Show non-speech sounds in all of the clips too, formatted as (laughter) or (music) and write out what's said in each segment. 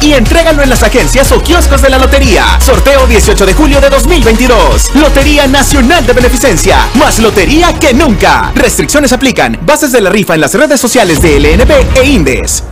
y entrégalo en las agencias o kioscos de la lotería. Sorteo 18 de julio de 2022. Lotería Nacional de Beneficencia. Más lotería que nunca. Restricciones aplican. Bases de la rifa en las redes sociales de LNB e Indes.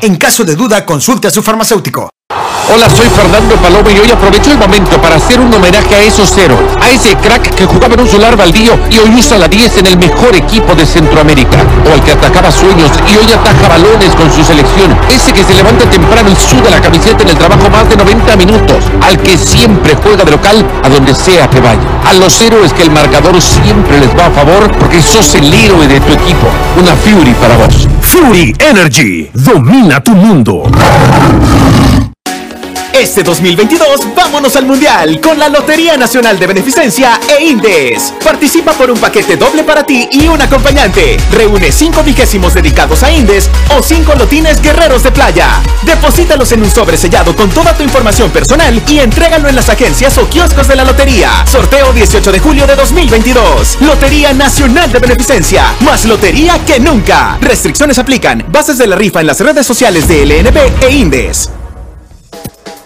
En caso de duda, consulte a su farmacéutico. Hola, soy Fernando Paloma y hoy aprovecho el momento para hacer un homenaje a esos cero, a ese crack que jugaba en un solar baldío y hoy usa la 10 en el mejor equipo de Centroamérica, o al que atacaba sueños y hoy ataja balones con su selección, ese que se levanta temprano y suda la camiseta en el trabajo más de 90 minutos, al que siempre juega de local a donde sea que vaya. A los héroes que el marcador siempre les va a favor porque sos el héroe de tu equipo. Una Fury para vos. Fury Energy, domina tu mundo. Este 2022 vámonos al Mundial con la Lotería Nacional de Beneficencia e Indes. Participa por un paquete doble para ti y un acompañante. Reúne 5 vigésimos dedicados a Indes o 5 lotines guerreros de playa. Deposítalos en un sobre sellado con toda tu información personal y entrégalo en las agencias o kioscos de la lotería. Sorteo 18 de julio de 2022. Lotería Nacional de Beneficencia. Más lotería que nunca. Restricciones aplican. Bases de la rifa en las redes sociales de LNB e Indes.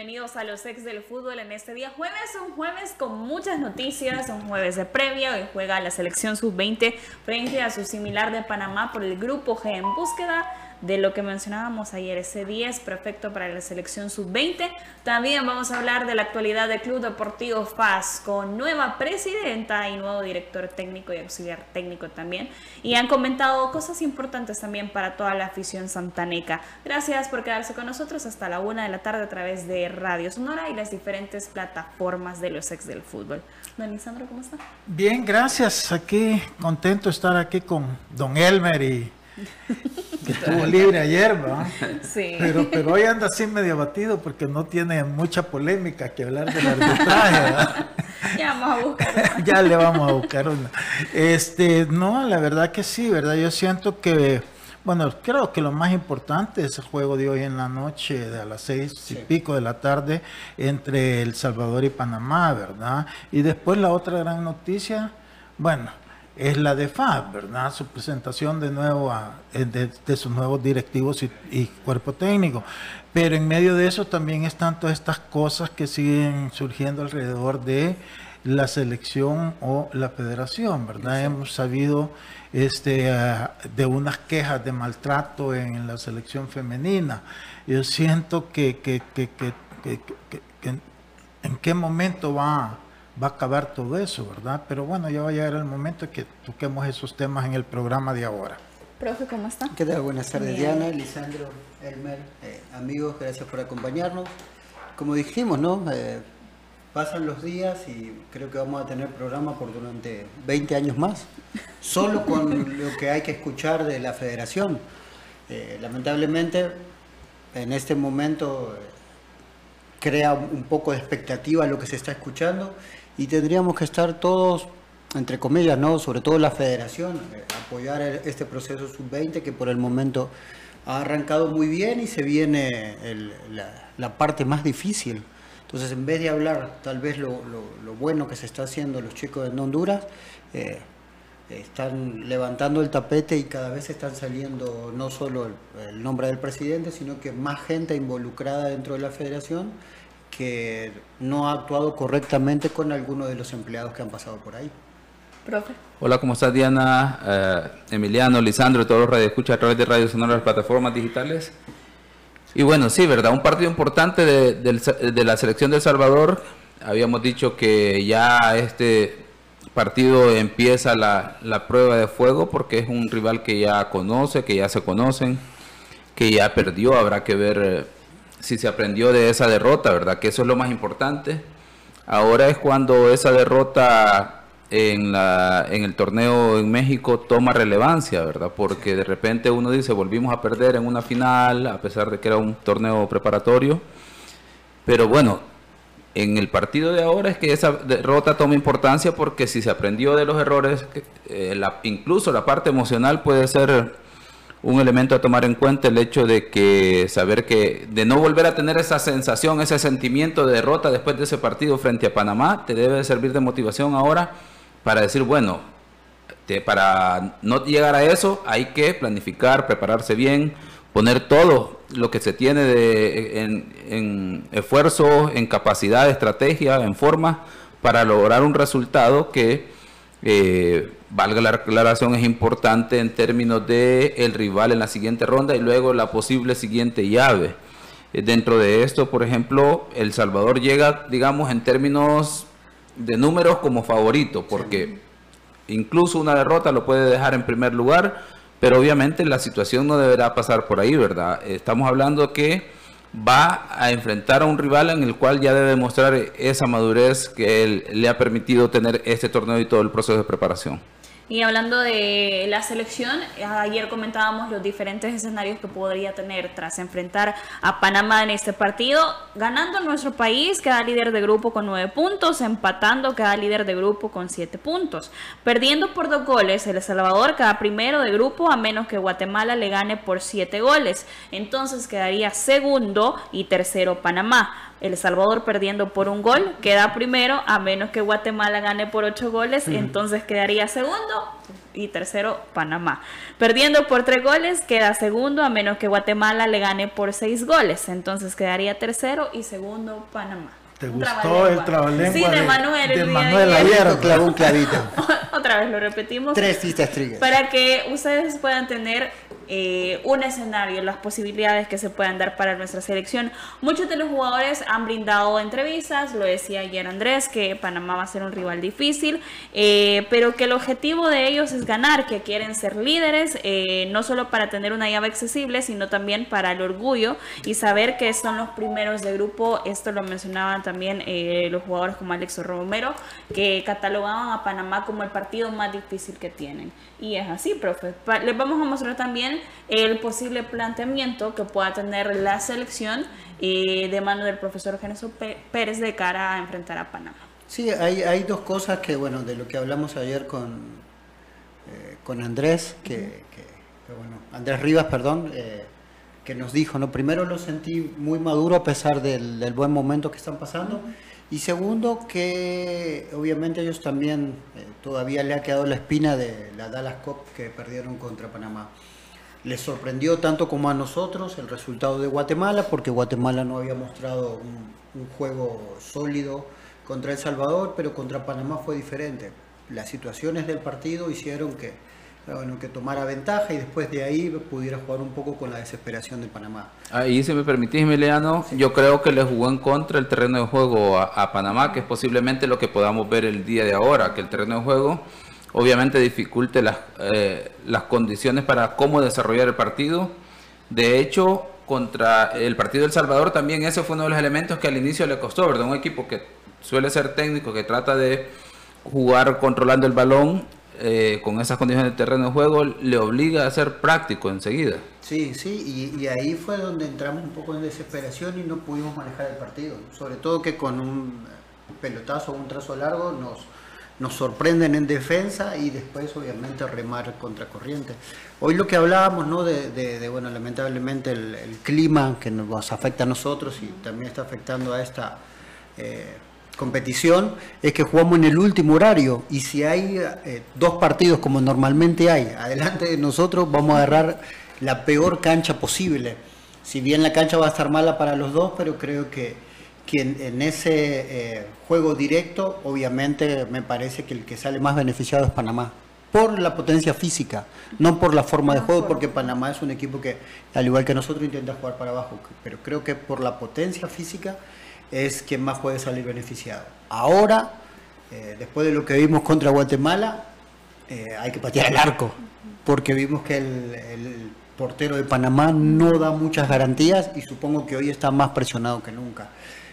bienvenidos a los ex del fútbol en este día jueves, un jueves con muchas noticias, un jueves de previa, hoy juega la selección sub-20 frente a su similar de Panamá por el grupo G en búsqueda de lo que mencionábamos ayer, ese 10 perfecto para la selección sub-20. También vamos a hablar de la actualidad del Club Deportivo FAS con nueva presidenta y nuevo director técnico y auxiliar técnico también. Y han comentado cosas importantes también para toda la afición santaneca. Gracias por quedarse con nosotros hasta la una de la tarde a través de Radio Sonora y las diferentes plataformas de los ex del fútbol. Don Lisandro, ¿cómo está? Bien, gracias. Aquí contento de estar aquí con don Elmer y que estuvo libre ayer, ¿va? Sí. Pero, pero hoy anda así medio abatido porque no tiene mucha polémica que hablar del arbitraje, ¿verdad? Ya vamos a buscar. (laughs) ya le vamos a buscar una. Este, no, la verdad que sí, ¿verdad? Yo siento que, bueno, creo que lo más importante es el juego de hoy en la noche, de a las seis y pico de la tarde, entre El Salvador y Panamá, ¿verdad? Y después la otra gran noticia, bueno, es la de FAB, ¿verdad? Su presentación de nuevo a- eh, de, de sus nuevos directivos y, y cuerpo técnico. Pero en medio de eso también están todas estas cosas que siguen surgiendo alrededor de la selección o la federación, ¿verdad? Hemos sabido este, ah, de unas quejas de maltrato en la selección femenina. Yo siento que, que- que- que en qué momento va, va a acabar todo eso, ¿verdad? Pero bueno, ya va a llegar el momento que toquemos esos temas en el programa de ahora. Profe, ¿cómo está? ¿Qué tal? Buenas tardes, Bien. Diana, Lisandro, Elmer, eh, amigos, gracias por acompañarnos. Como dijimos, ¿no? Eh, pasan los días y creo que vamos a tener programa por durante 20 años más, solo con lo que hay que escuchar de la federación. Eh, lamentablemente, en este momento eh, crea un poco de expectativa lo que se está escuchando y tendríamos que estar todos, entre comillas, ¿no? sobre todo la federación, eh, apoyar este proceso sub-20 que por el momento ha arrancado muy bien y se viene la, parte más difícil. Entonces, en vez de hablar tal vez lo, bueno que se está haciendo los chicos de Honduras, eh, están levantando el tapete y cada vez están saliendo no solo el nombre del presidente, sino que más gente involucrada dentro de la federación que no ha actuado correctamente con algunos de los empleados que han pasado por ahí. Profe. Hola, ¿cómo estás Diana, Eh, Emiliano, Lisandro, todos los radioescuchas a través de Radio Sonora, las plataformas digitales? Y bueno, sí, ¿verdad? Un partido importante de, de la selección de El Salvador. Habíamos dicho que ya este partido empieza la, la, prueba de fuego porque es un rival que ya conoce, que ya se conocen, que ya perdió. Habrá que ver eh, si se aprendió de esa derrota, ¿verdad? Que eso es lo más importante. Ahora es cuando esa derrota en, la, en el torneo en México toma relevancia, ¿verdad? Porque de repente uno dice, volvimos a perder en una final, a pesar de que era un torneo preparatorio. Pero bueno, en el partido de ahora es que esa derrota toma importancia porque si se aprendió de los errores, eh, incluso la parte emocional puede ser un elemento a tomar en cuenta el hecho de que saber que de no volver a tener esa sensación, ese sentimiento de derrota después de ese partido frente a Panamá, te debe servir de motivación ahora para decir, bueno, para no llegar a eso hay que planificar, prepararse bien, poner todo lo que se tiene de, en, esfuerzo, en capacidad, estrategia, en forma, para lograr un resultado que, eh, valga la aclaración, es importante en términos de el rival en la siguiente ronda y luego la posible siguiente llave. Eh, dentro de esto, por ejemplo, El Salvador llega, digamos, en términos de números como favorito, porque incluso una derrota lo puede dejar en primer lugar, pero obviamente la situación no deberá pasar por ahí, ¿verdad? Estamos hablando que va a enfrentar a un rival en el cual ya debe demostrar esa madurez que él le ha permitido tener este torneo y todo el proceso de preparación. Y hablando de la selección, ayer comentábamos los diferentes escenarios que podría tener tras enfrentar a Panamá en este partido. Ganando nuestro país, queda líder de grupo con nueve puntos, empatando queda líder de grupo con siete puntos. Perdiendo por dos goles, El Salvador queda primero de grupo a menos que Guatemala le gane por siete goles. Entonces quedaría segundo y tercero Panamá. El Salvador perdiendo por un gol, queda primero, a menos que Guatemala gane por ocho goles, entonces quedaría segundo y tercero Panamá. Perdiendo por tres goles, queda segundo, a menos que Guatemala le gane por seis goles, entonces quedaría tercero y segundo Panamá. ¿Te gustó el trabalengua sí, de, Manuel? De, Manuel ayer clavó un clavito. (laughs) Otra vez lo repetimos. Tres citas Para que ustedes puedan tener eh, un escenario, las posibilidades que se puedan dar para nuestra selección. Muchos de los jugadores han brindado entrevistas, lo decía ayer Andrés, que Panamá va a ser un rival difícil, eh, pero que el objetivo de ellos es ganar, que quieren ser líderes, eh, no solo para tener una llave accesible, sino también para el orgullo y saber que son los primeros de grupo. Esto lo mencionaban también los jugadores como Alex Romero, que catalogaban a Panamá como el partido más difícil que tienen. Y es así, profe. Les vamos a mostrar también el posible planteamiento que pueda tener la selección eh, de mano del profesor Geneso Pérez de cara a enfrentar a Panamá. Sí, hay, hay dos cosas que, bueno, de lo que hablamos ayer con, eh, con Andrés, que, bueno, Andrés Rivas, perdón, eh, que nos dijo, ¿no? Primero lo sentí muy maduro a pesar del, buen momento que están pasando. Y segundo, que obviamente ellos también todavía le ha quedado la espina de la Dallas Cup que perdieron contra Panamá. Les sorprendió tanto como a nosotros el resultado de Guatemala, porque Guatemala no había mostrado un, juego sólido contra El Salvador, pero contra Panamá fue diferente. Las situaciones del partido hicieron que, bueno, que tomara ventaja y después de ahí pudiera jugar un poco con la desesperación de Panamá. Ahí, si me permitís, Emiliano, yo creo que le jugó en contra el terreno de juego a, a Panamá, que es posiblemente lo que podamos ver el día de ahora, que el terreno de juego obviamente dificulte las, eh, las condiciones para cómo desarrollar el partido. De hecho, contra el partido del Salvador también ese fue uno de los elementos que al inicio le costó, ¿verdad? Un equipo que suele ser técnico, que trata de jugar controlando el balón eh, con esas condiciones de terreno de juego, le obliga a ser práctico enseguida. Sí, sí, y, y, ahí fue donde entramos un poco en desesperación y no pudimos manejar el partido. Sobre todo que con un pelotazo un trazo largo nos, nos sorprenden en defensa y después obviamente remar contra corriente. Hoy lo que hablábamos, ¿no? De, bueno, lamentablemente el, clima que nos afecta a nosotros y también está afectando a esta eh, competición, es que jugamos en el último horario y si hay eh, dos partidos como normalmente hay, adelante de nosotros vamos a agarrar la peor cancha posible. Si bien la cancha va a estar mala para los dos, pero creo que quien en ese eh, juego directo, obviamente me parece que el que sale más beneficiado es Panamá. por la potencia física, no por la forma de juego, porque Panamá es un equipo que, al igual que nosotros, intenta jugar para abajo, pero creo que por la potencia física es quien más puede salir beneficiado. Ahora, eh, después de lo que vimos contra Guatemala, eh, hay que patear el arco, porque vimos que el, el portero de Panamá no da muchas garantías y supongo que hoy está más presionado que nunca.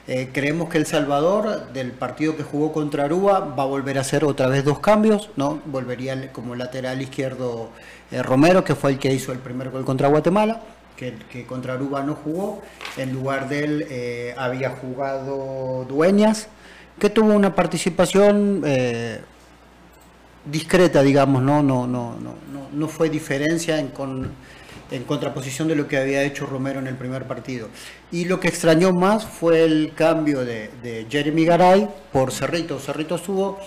Eh, creemos que El Salvador, del partido que jugó contra Aruba, va a volver a hacer otra vez dos cambios, ¿no? Volvería como lateral izquierdo eh, Romero, que fue el que hizo el primer gol contra Guatemala, que, contra Aruba no jugó. En lugar de él eh, había jugado Dueñas, que tuvo una participación discreta, digamos, ¿no? No, no, no, no, no fue diferencia en, con en contraposición de lo que había hecho Romero en el primer partido. Y lo que extrañó más fue el cambio de, Jeremy Garay por Cerrito. Cerrito estuvo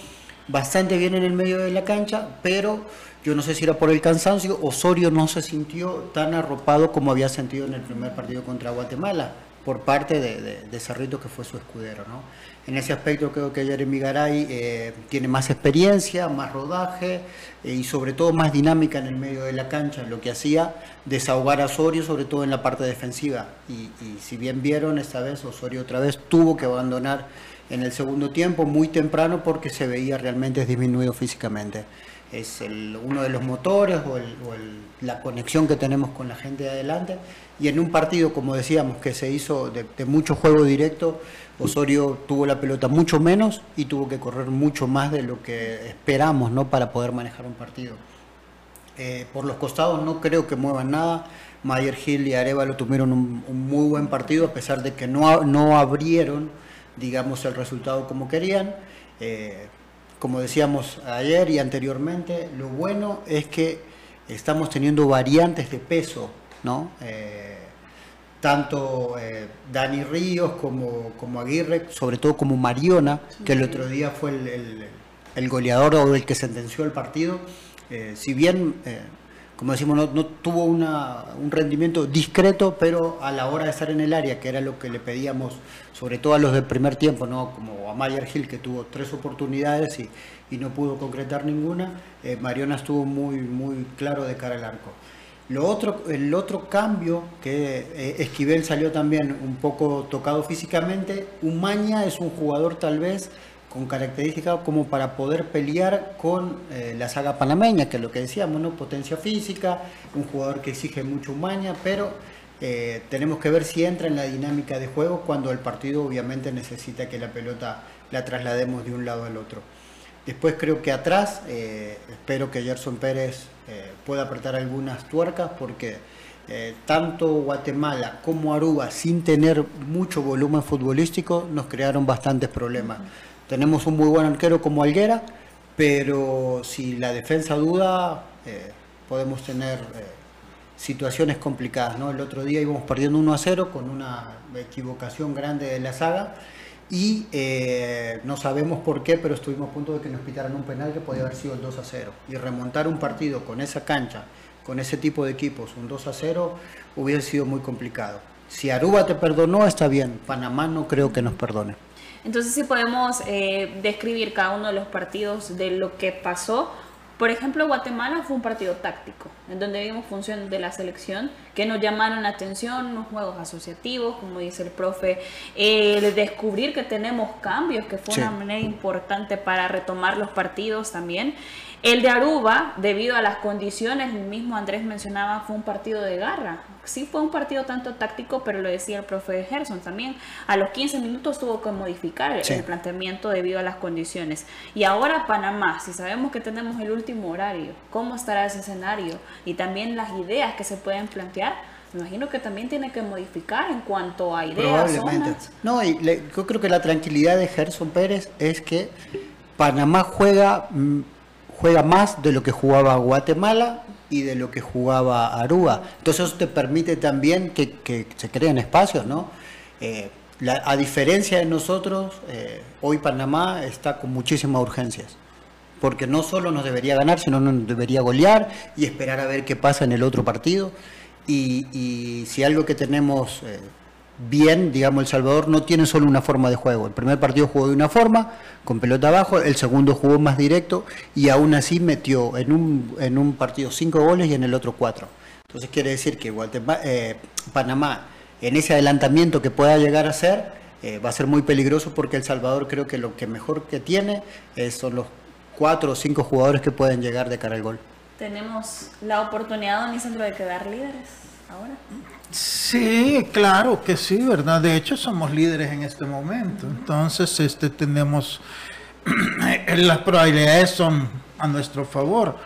bastante bien en el medio de la cancha, pero yo no sé si era por el cansancio, Osorio no se sintió tan arropado como había sentido en el primer partido contra Guatemala por parte de, Cerrito que fue su escudero. ¿no? En ese aspecto creo que Jeremy Garay eh, tiene más experiencia, más rodaje eh, y sobre todo más dinámica en el medio de la cancha, lo que hacía desahogar a Osorio sobre todo en la parte defensiva. Y, si bien vieron esta vez, Osorio otra vez tuvo que abandonar en el segundo tiempo muy temprano porque se veía realmente disminuido físicamente es uno de los motores o, la conexión que tenemos con la gente de adelante. Y en un partido, como decíamos, que se hizo de, mucho juego directo, Osorio tuvo la pelota mucho menos y tuvo que correr mucho más de lo que esperamos ¿no? para poder manejar un partido. Eh, por los costados no creo que muevan nada. Mayer Hill y Arevalo tuvieron un, muy buen partido a pesar de que no, no abrieron digamos el resultado como querían. Eh, como decíamos ayer y anteriormente, lo bueno es que estamos teniendo variantes de peso, ¿no? Eh, tanto eh, Dani Ríos como, como, Aguirre, sobre todo como Mariona, que el otro día fue el, goleador o el que sentenció el partido. Eh, si bien, como decimos, no, tuvo un rendimiento discreto, pero a la hora de estar en el área, que era lo que le pedíamos sobre todo a los del primer tiempo, ¿no? como a Mayer Hill que tuvo tres oportunidades y, no pudo concretar ninguna, eh, Mariona estuvo muy, muy claro de cara al arco. Lo otro, el otro cambio, que eh, Esquivel salió también un poco tocado físicamente, Umaña es un jugador tal vez con características como para poder pelear con eh, la saga panameña, que es lo que decíamos, ¿no? potencia física, un jugador que exige mucho Umaña, pero eh, tenemos que ver si entra en la dinámica de juego cuando el partido obviamente necesita que la pelota la traslademos de un lado al otro. Después creo que atrás, eh, espero que Gerson Pérez pueda apretar algunas tuercas porque tanto Guatemala como Aruba, sin tener mucho volumen futbolístico, nos crearon bastantes problemas. Tenemos un muy buen arquero como Alguera, pero si la defensa duda, podemos tener situaciones complicadas. El otro día íbamos perdiendo 1 a 0 con una equivocación grande de la saga y eh, no sabemos por qué, pero estuvimos a punto de que nos pitaran un penal que podía haber sido el 2 a 0. Y remontar un partido con esa cancha, con ese tipo de equipos, un 2 a 0, hubiera sido muy complicado. Si Aruba te perdonó, está bien. Panamá no creo que nos perdone. Entonces, si podemos eh, describir cada uno de los partidos de lo que pasó por ejemplo, Guatemala fue un partido táctico, en donde vimos funciones de la selección que nos llamaron la atención, unos juegos asociativos, como dice el profe, el descubrir que tenemos cambios, que fue una manera importante para retomar los partidos también. El de Aruba, debido a las condiciones, el mismo Andrés mencionaba, fue un partido de garra. Sí fue un partido tanto táctico, pero lo decía el profe Gerson también. A los 15 minutos tuvo que modificar el planteamiento debido a las condiciones. Y ahora Panamá, si sabemos que tenemos el último horario, ¿cómo estará ese escenario? Y también las ideas que se pueden plantear. Me imagino que también tiene que modificar en cuanto a ideas. Probablemente. No, y yo creo que la tranquilidad de Gerson Pérez es que Panamá juega mm, juega más de lo que jugaba Guatemala y de lo que jugaba Aruba. Entonces eso te permite también que, se creen espacios, ¿no? Eh, a diferencia de nosotros, eh, hoy Panamá está con muchísimas urgencias, porque no solo nos debería ganar, sino nos debería golear y esperar a ver qué pasa en el otro partido. Y, si algo que tenemos... Eh, bien, digamos, El Salvador no tiene solo una forma de juego. El primer partido jugó de una forma, con pelota abajo, el segundo jugó más directo y aún así metió en un, en un partido cinco goles y en el otro cuatro. Entonces quiere decir que eh, Panamá, en ese adelantamiento que pueda llegar a ser, eh, va a ser muy peligroso porque El Salvador creo que lo que mejor que tiene son los cuatro o cinco jugadores que pueden llegar de cara al gol. Tenemos la oportunidad, don Lisandro, de quedar líderes ahora. Sí, claro que sí, ¿verdad? De hecho, somos líderes en este momento. Entonces, este, tenemos, (clears throat) las probabilidades son a nuestro favor.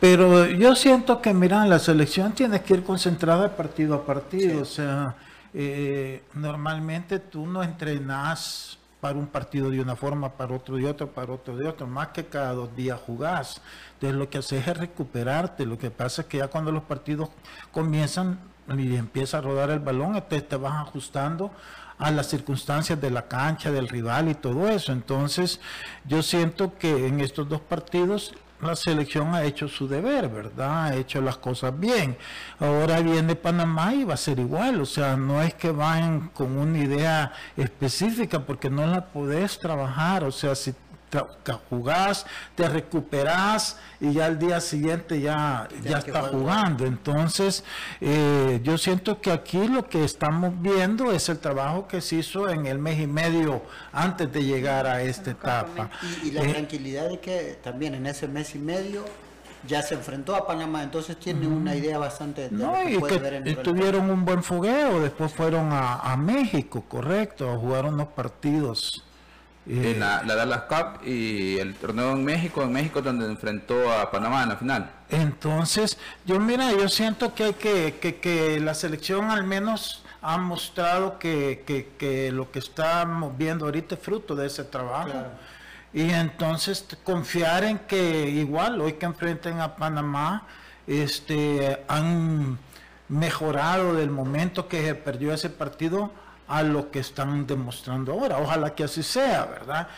Pero yo siento que, mira, la selección tiene que ir concentrada partido a partido. O sea, eh, normalmente tú no entrenas para un partido de una forma, para otro de otro, para otro de otro, más que cada dos días jugás. Entonces lo que haces es recuperarte. Lo que pasa es que ya cuando los partidos comienzan, y empieza a rodar el balón, te, vas ajustando a las circunstancias de la cancha, del rival y todo eso. Entonces, yo siento que en estos dos partidos la selección ha hecho su deber, ¿verdad? Ha hecho las cosas bien. Ahora viene Panamá y va a ser igual, o sea, no es que vayan con una idea específica porque no la podés trabajar, o sea, si jugás, te recuperás y ya al día siguiente ya, ya está jugando. Entonces, eh, yo siento que aquí lo que estamos viendo es el trabajo que se hizo en el mes y medio antes de llegar a esta etapa. Y, la eh, tranquilidad de que también en ese mes y medio ya se enfrentó a Panamá, entonces tiene una idea bastante de no, y que tuvieron un buen fogueo, después fueron a, a México, correcto, a jugar unos partidos en la, Dallas Cup y el torneo en México, en México donde enfrentó a Panamá en la final. Entonces, yo mira, yo siento que hay que, que, la selección al menos ha mostrado que, que, lo que estamos viendo ahorita es fruto de ese trabajo. Y entonces confiar en que igual hoy que enfrenten a Panamá, este han mejorado del momento que se perdió ese partido a lo que están demostrando ahora. Ojalá que así sea, ¿verdad?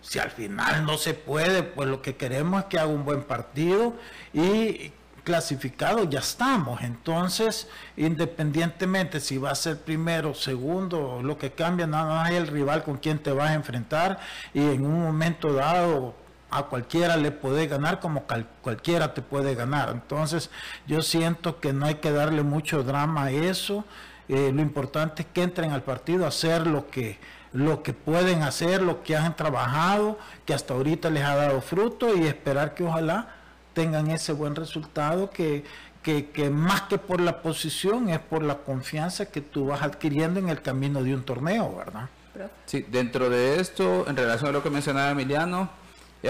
Si al final no se puede, pues lo que queremos es que haga un buen partido y clasificado ya estamos. Entonces, independientemente si va a ser primero, segundo, lo que cambia nada más es el rival con quien te vas a enfrentar y en un momento dado a cualquiera le puede ganar como cualquiera te puede ganar. Entonces, yo siento que no hay que darle mucho drama a eso. Eh, lo importante es que entren al partido a hacer lo que, lo que pueden hacer, lo que han trabajado, que hasta ahorita les ha dado fruto y esperar que ojalá tengan ese buen resultado que, que, más que por la posición es por la confianza que tú vas adquiriendo en el camino de un torneo, ¿verdad? Sí, dentro de esto, en relación a lo que mencionaba Emiliano,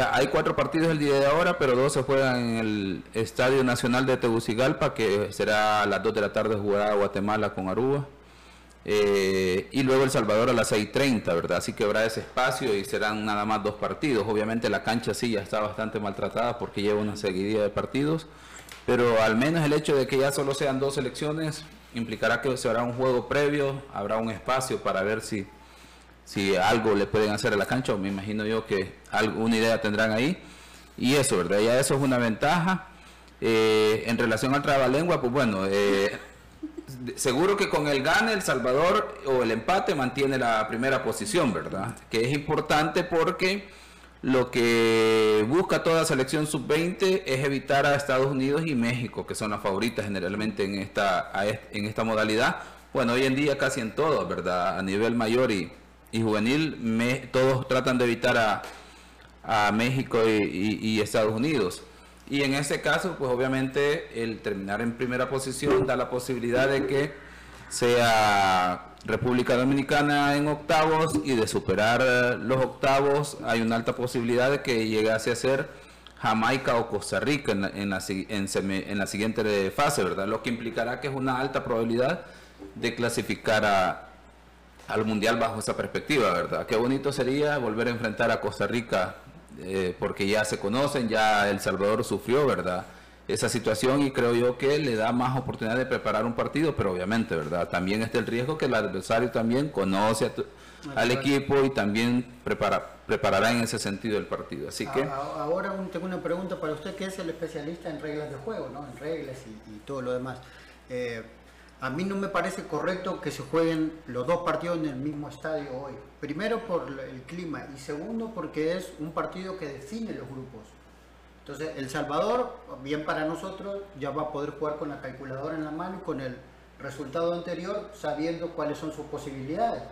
hay cuatro partidos el día de ahora, pero dos se juegan en el Estadio Nacional de Tegucigalpa, que será a las 2 de la tarde jugará Guatemala con Aruba. Eh, y luego El Salvador a las 6.30, ¿verdad? Así que habrá ese espacio y serán nada más dos partidos. Obviamente la cancha sí ya está bastante maltratada porque lleva una seguidilla de partidos, pero al menos el hecho de que ya solo sean dos selecciones implicará que se hará un juego previo, habrá un espacio para ver si si algo le pueden hacer a la cancha, me imagino yo que alguna idea tendrán ahí. Y eso, ¿verdad? Ya eso es una ventaja. Eh, en relación al trabalengua, pues bueno, eh, seguro que con el gane El Salvador o el empate mantiene la primera posición, ¿verdad? Que es importante porque lo que busca toda selección sub-20 es evitar a Estados Unidos y México, que son las favoritas generalmente en esta, en esta modalidad. Bueno, hoy en día casi en todo, ¿verdad? A nivel mayor y, y juvenil, me, todos tratan de evitar a, a México y, Estados Unidos. Y en ese caso, pues obviamente el terminar en primera posición da la posibilidad de que sea República Dominicana en octavos y de superar los octavos hay una alta posibilidad de que llegase a ser Jamaica o Costa Rica en la, en la, en la siguiente fase, ¿verdad? Lo que implicará que es una alta probabilidad de clasificar a, al Mundial bajo esa perspectiva, ¿verdad? Qué bonito sería volver a enfrentar a Costa Rica, eh, porque ya se conocen, ya El Salvador sufrió, ¿verdad? Esa situación y creo yo que le da más oportunidad de preparar un partido, pero obviamente, ¿verdad? También está el riesgo que el adversario también conoce al equipo y también prepara, preparará en ese sentido el partido. Así que... Ahora tengo una pregunta para usted que es el especialista en reglas de juego, ¿no? En reglas y, todo lo demás. Eh, A mí no me parece correcto que se jueguen los dos partidos en el mismo estadio hoy. Primero por el clima y segundo porque es un partido que define los grupos. Entonces, El Salvador, bien para nosotros, ya va a poder jugar con la calculadora en la mano y con el resultado anterior, sabiendo cuáles son sus posibilidades.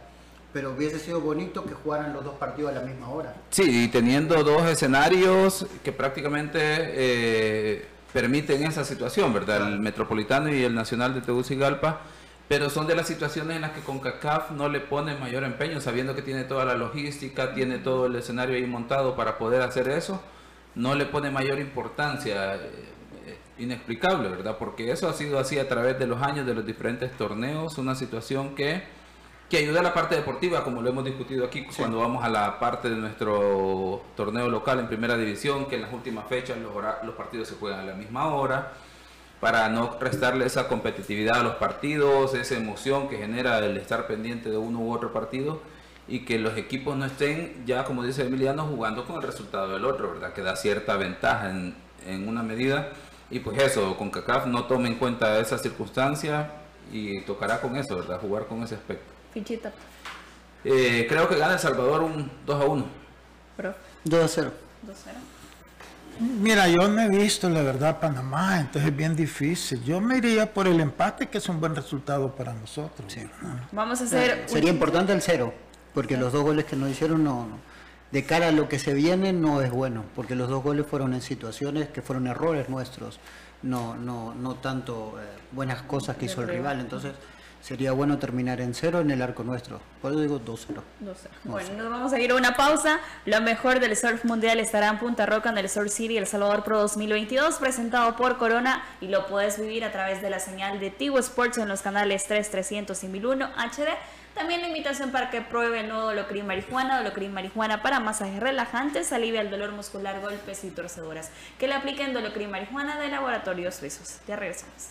Pero hubiese sido bonito que jugaran los dos partidos a la misma hora. Sí, y teniendo dos escenarios que prácticamente eh, permiten esa situación, ¿verdad? El Metropolitano y el Nacional de Tegucigalpa, pero son de las situaciones en las que CONCACAF no le pone mayor empeño, sabiendo que tiene toda la logística, tiene todo el escenario ahí montado para poder hacer eso no le pone mayor importancia, eh, inexplicable, ¿verdad? Porque eso ha sido así a través de los años de los diferentes torneos, una situación que, que ayuda a la parte deportiva, como lo hemos discutido aquí cuando vamos a la parte de nuestro torneo local en primera división, que en las últimas fechas los, los partidos se juegan a la misma hora para no restarle esa competitividad a los partidos, esa emoción que genera el estar pendiente de uno u otro partido y que los equipos no estén ya, como dice Emiliano, jugando con el resultado del otro, ¿verdad? Que da cierta ventaja en, en una medida. Y pues eso, con CACAF no tome en cuenta esa circunstancia y tocará con eso, ¿verdad? Jugar con ese aspecto. Fichita. Eh, creo que gana El Salvador un 2 a 1. 2 a 0. 2 a 0. Mira, yo no he visto la verdad Panamá, entonces es bien difícil. Yo me iría por el empate, que es un buen resultado para nosotros. Sí. Vamos a hacer. Sería importante el cero porque los dos goles que nos hicieron no, de cara a lo que se viene no es bueno, porque los dos goles fueron en situaciones que fueron errores nuestros, no, no, no tanto eh, buenas cosas que hizo el rival, entonces sería bueno terminar en cero en el arco nuestro. Por eso digo 2-0. Bueno, nos vamos a ir a una pausa. Lo mejor del surf mundial estará en Punta Roca en el Surf City El Salvador Pro 2022, presentado por Corona y lo puedes vivir a través de la señal de Tigo Sports en los canales 3, 300 y 1001 HD también la invitación para que pruebe el nuevo Dolocrin Marijuana, Dolocrin Marijuana para masajes relajantes, alivia el dolor muscular, golpes y torceduras. Que le apliquen Dolocrin Marijuana de laboratorios suizos. Ya regresamos.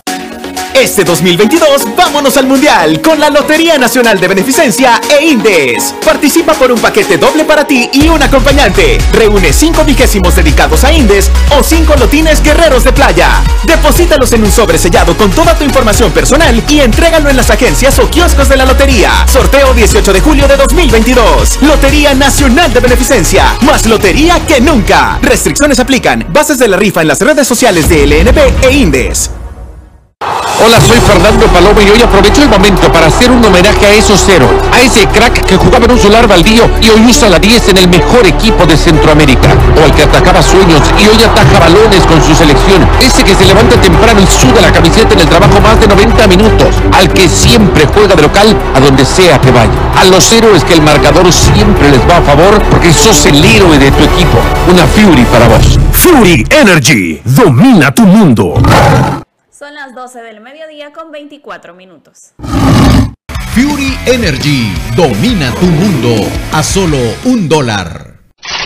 Este 2022, vámonos al Mundial con la Lotería Nacional de Beneficencia e Indes. Participa por un paquete doble para ti y un acompañante. Reúne 5 vigésimos dedicados a Indes o 5 lotines guerreros de playa. Deposítalos en un sobre sellado con toda tu información personal y entrégalo en las agencias o kioscos de la lotería. Sorteo 18 de julio de 2022. Lotería Nacional de Beneficencia. Más lotería que nunca. Restricciones aplican. Bases de la rifa en las redes sociales de LNB e Indes. Hola, soy Fernando Paloma y hoy aprovecho el momento para hacer un homenaje a esos cero, a ese crack que jugaba en un solar baldío y hoy usa la 10 en el mejor equipo de Centroamérica, o al que atacaba sueños y hoy ataja balones con su selección, ese que se levanta temprano y suda la camiseta en el trabajo más de 90 minutos, al que siempre juega de local a donde sea que vaya, a los héroes que el marcador siempre les va a favor porque sos el héroe de tu equipo, una Fury para vos. Fury Energy, domina tu mundo. Son las 12 del mediodía con 24 minutos. Fury Energy domina tu mundo a solo un dólar.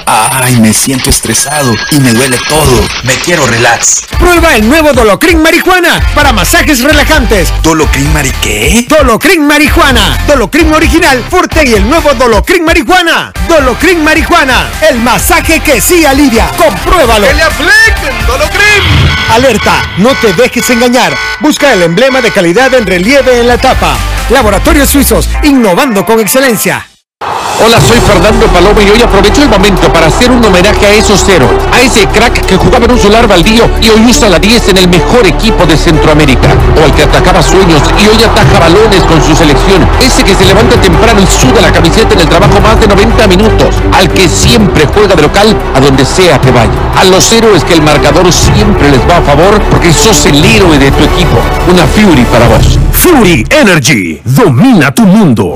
Ay, me siento estresado y me duele todo. Me quiero relax. Prueba el nuevo Dolocrin Marijuana para masajes relajantes. ¿Dolocrin Mari qué? Dolocrin Marijuana. Dolocrin original, fuerte y el nuevo Dolocrin Marijuana. Dolocrin Marijuana. El masaje que sí alivia. Compruébalo. ¡Que le apliquen Dolocrin! Alerta, no te dejes engañar. Busca el emblema de calidad en relieve en la tapa. Laboratorios Suizos, innovando con excelencia. Hola, soy Fernando Paloma y hoy aprovecho el momento para hacer un homenaje a esos cero, a ese crack que jugaba en un solar baldío y hoy usa la 10 en el mejor equipo de Centroamérica, o al que atacaba sueños y hoy ataja balones con su selección, ese que se levanta temprano y suda la camiseta en el trabajo más de 90 minutos, al que siempre juega de local a donde sea que vaya, a los héroes que el marcador siempre les va a favor porque sos el héroe de tu equipo, una Fury para vos. Fury Energy, domina tu mundo.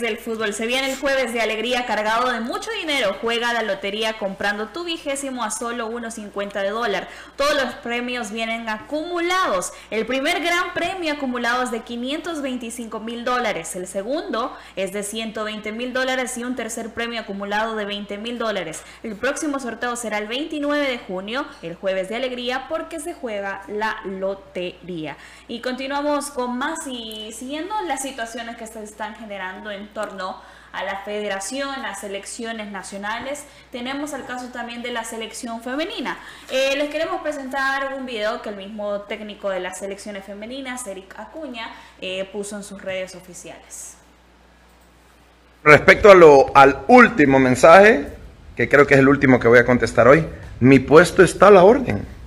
Del fútbol. Se viene el jueves de alegría cargado de mucho dinero. Juega la lotería comprando tu vigésimo a solo 1.50 de dólar. Todos los premios vienen acumulados. El primer gran premio acumulado es de 525 mil dólares. El segundo es de 120 mil dólares y un tercer premio acumulado de 20 mil dólares. El próximo sorteo será el 29 de junio, el jueves de alegría, porque se juega la lotería. Y continuamos con más y siguiendo las situaciones que se están generando en torno a la federación, las selecciones nacionales. Tenemos el caso también de la selección femenina. Eh, les queremos presentar un video que el mismo técnico de las selecciones femeninas, Eric Acuña, eh, puso en sus redes oficiales. Respecto a lo, al último mensaje, que creo que es el último que voy a contestar hoy, mi puesto está a la orden.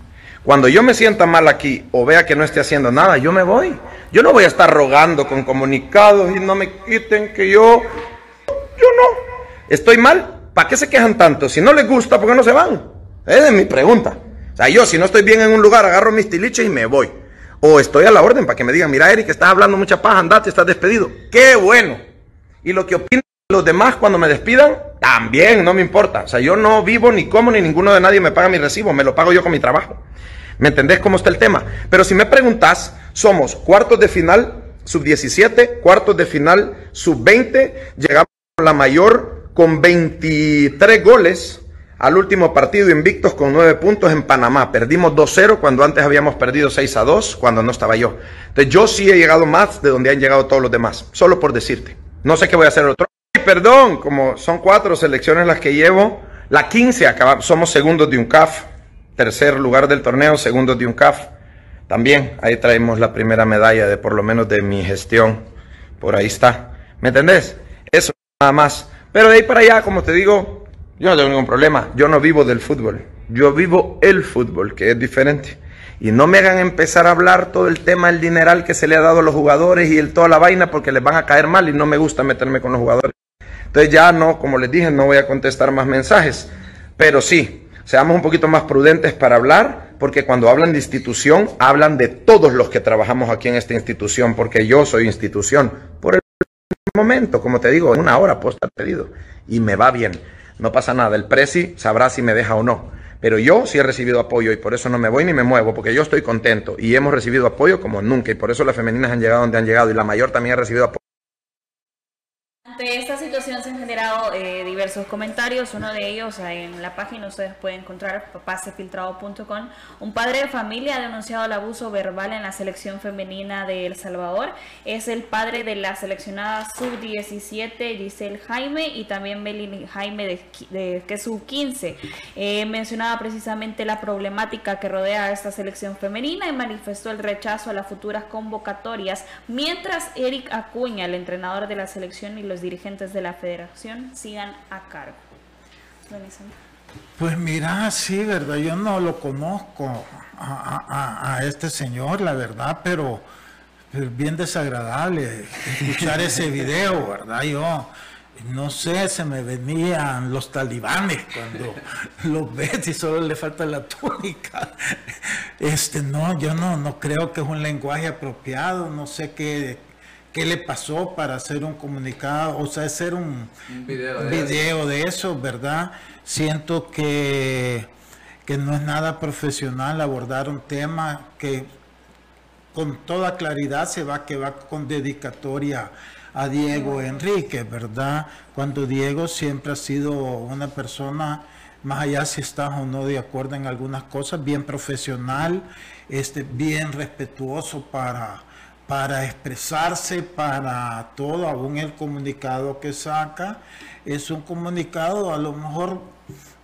Cuando yo me sienta mal aquí o vea que no esté haciendo nada, yo me voy. Yo no voy a estar rogando con comunicados y no me quiten que yo... Yo no. Estoy mal. ¿Para qué se quejan tanto? Si no les gusta, ¿por qué no se van? Esa es mi pregunta. O sea, yo si no estoy bien en un lugar, agarro mis tiliches y me voy. O estoy a la orden para que me digan, mira Eric, estás hablando mucha paja, andate, estás despedido. ¡Qué bueno! Y lo que opinan los demás cuando me despidan, también, no me importa. O sea, yo no vivo ni como ni ninguno de nadie me paga mi recibo, me lo pago yo con mi trabajo. ¿Me entendés cómo está el tema? Pero si me preguntas, somos cuartos de final, sub 17, cuartos de final, sub 20, llegamos a la mayor con 23 goles al último partido invictos con 9 puntos en Panamá. Perdimos 2-0 cuando antes habíamos perdido 6-2 cuando no estaba yo. Entonces yo sí he llegado más de donde han llegado todos los demás, solo por decirte. No sé qué voy a hacer otro. Perdón, como son cuatro selecciones las que llevo, la 15 acabamos, somos segundos de un CAF tercer lugar del torneo, segundo de un CAF. También ahí traemos la primera medalla de por lo menos de mi gestión. Por ahí está. ¿Me entendés? Eso nada más. Pero de ahí para allá, como te digo, yo no tengo ningún problema. Yo no vivo del fútbol. Yo vivo el fútbol, que es diferente. Y no me hagan empezar a hablar todo el tema del dineral que se le ha dado a los jugadores y el, toda la vaina porque les van a caer mal y no me gusta meterme con los jugadores. Entonces ya no, como les dije, no voy a contestar más mensajes. Pero sí, seamos un poquito más prudentes para hablar, porque cuando hablan de institución, hablan de todos los que trabajamos aquí en esta institución, porque yo soy institución. Por el momento, como te digo, en una hora puedo estar pedido y me va bien. No pasa nada, el presi sabrá si me deja o no. Pero yo sí he recibido apoyo y por eso no me voy ni me muevo, porque yo estoy contento y hemos recibido apoyo como nunca y por eso las femeninas han llegado donde han llegado y la mayor también ha recibido apoyo. Ante esta situación se han generado eh, diversos comentarios. Uno de ellos en la página ustedes pueden encontrar papasefiltrado.com. Un padre de familia ha denunciado el abuso verbal en la selección femenina de El Salvador. Es el padre de la seleccionada sub-17 Giselle Jaime y también Melanie Jaime de, de que es sub-15. Eh, mencionaba precisamente la problemática que rodea a esta selección femenina y manifestó el rechazo a las futuras convocatorias, mientras Eric Acuña, el entrenador de la selección y los dirigentes de la federación sigan a cargo. Pues mira, sí, verdad, yo no lo conozco a, a, a este señor, la verdad, pero, pero, bien desagradable escuchar (laughs) ese video, ¿verdad? Yo no sé, se me venían los talibanes cuando los ves y solo le falta la túnica. Este, no, yo no, no creo que es un lenguaje apropiado, no sé qué qué le pasó para hacer un comunicado, o sea, hacer un, un video, de, video eso. de, eso. ¿verdad? Siento que, que no es nada profesional abordar un tema que con toda claridad se va que va con dedicatoria a Diego Enrique, ¿verdad? Cuando Diego siempre ha sido una persona más allá si estás o no de acuerdo en algunas cosas, bien profesional, este, bien respetuoso para, para expresarse para todo, aún el comunicado que saca es un comunicado, a lo mejor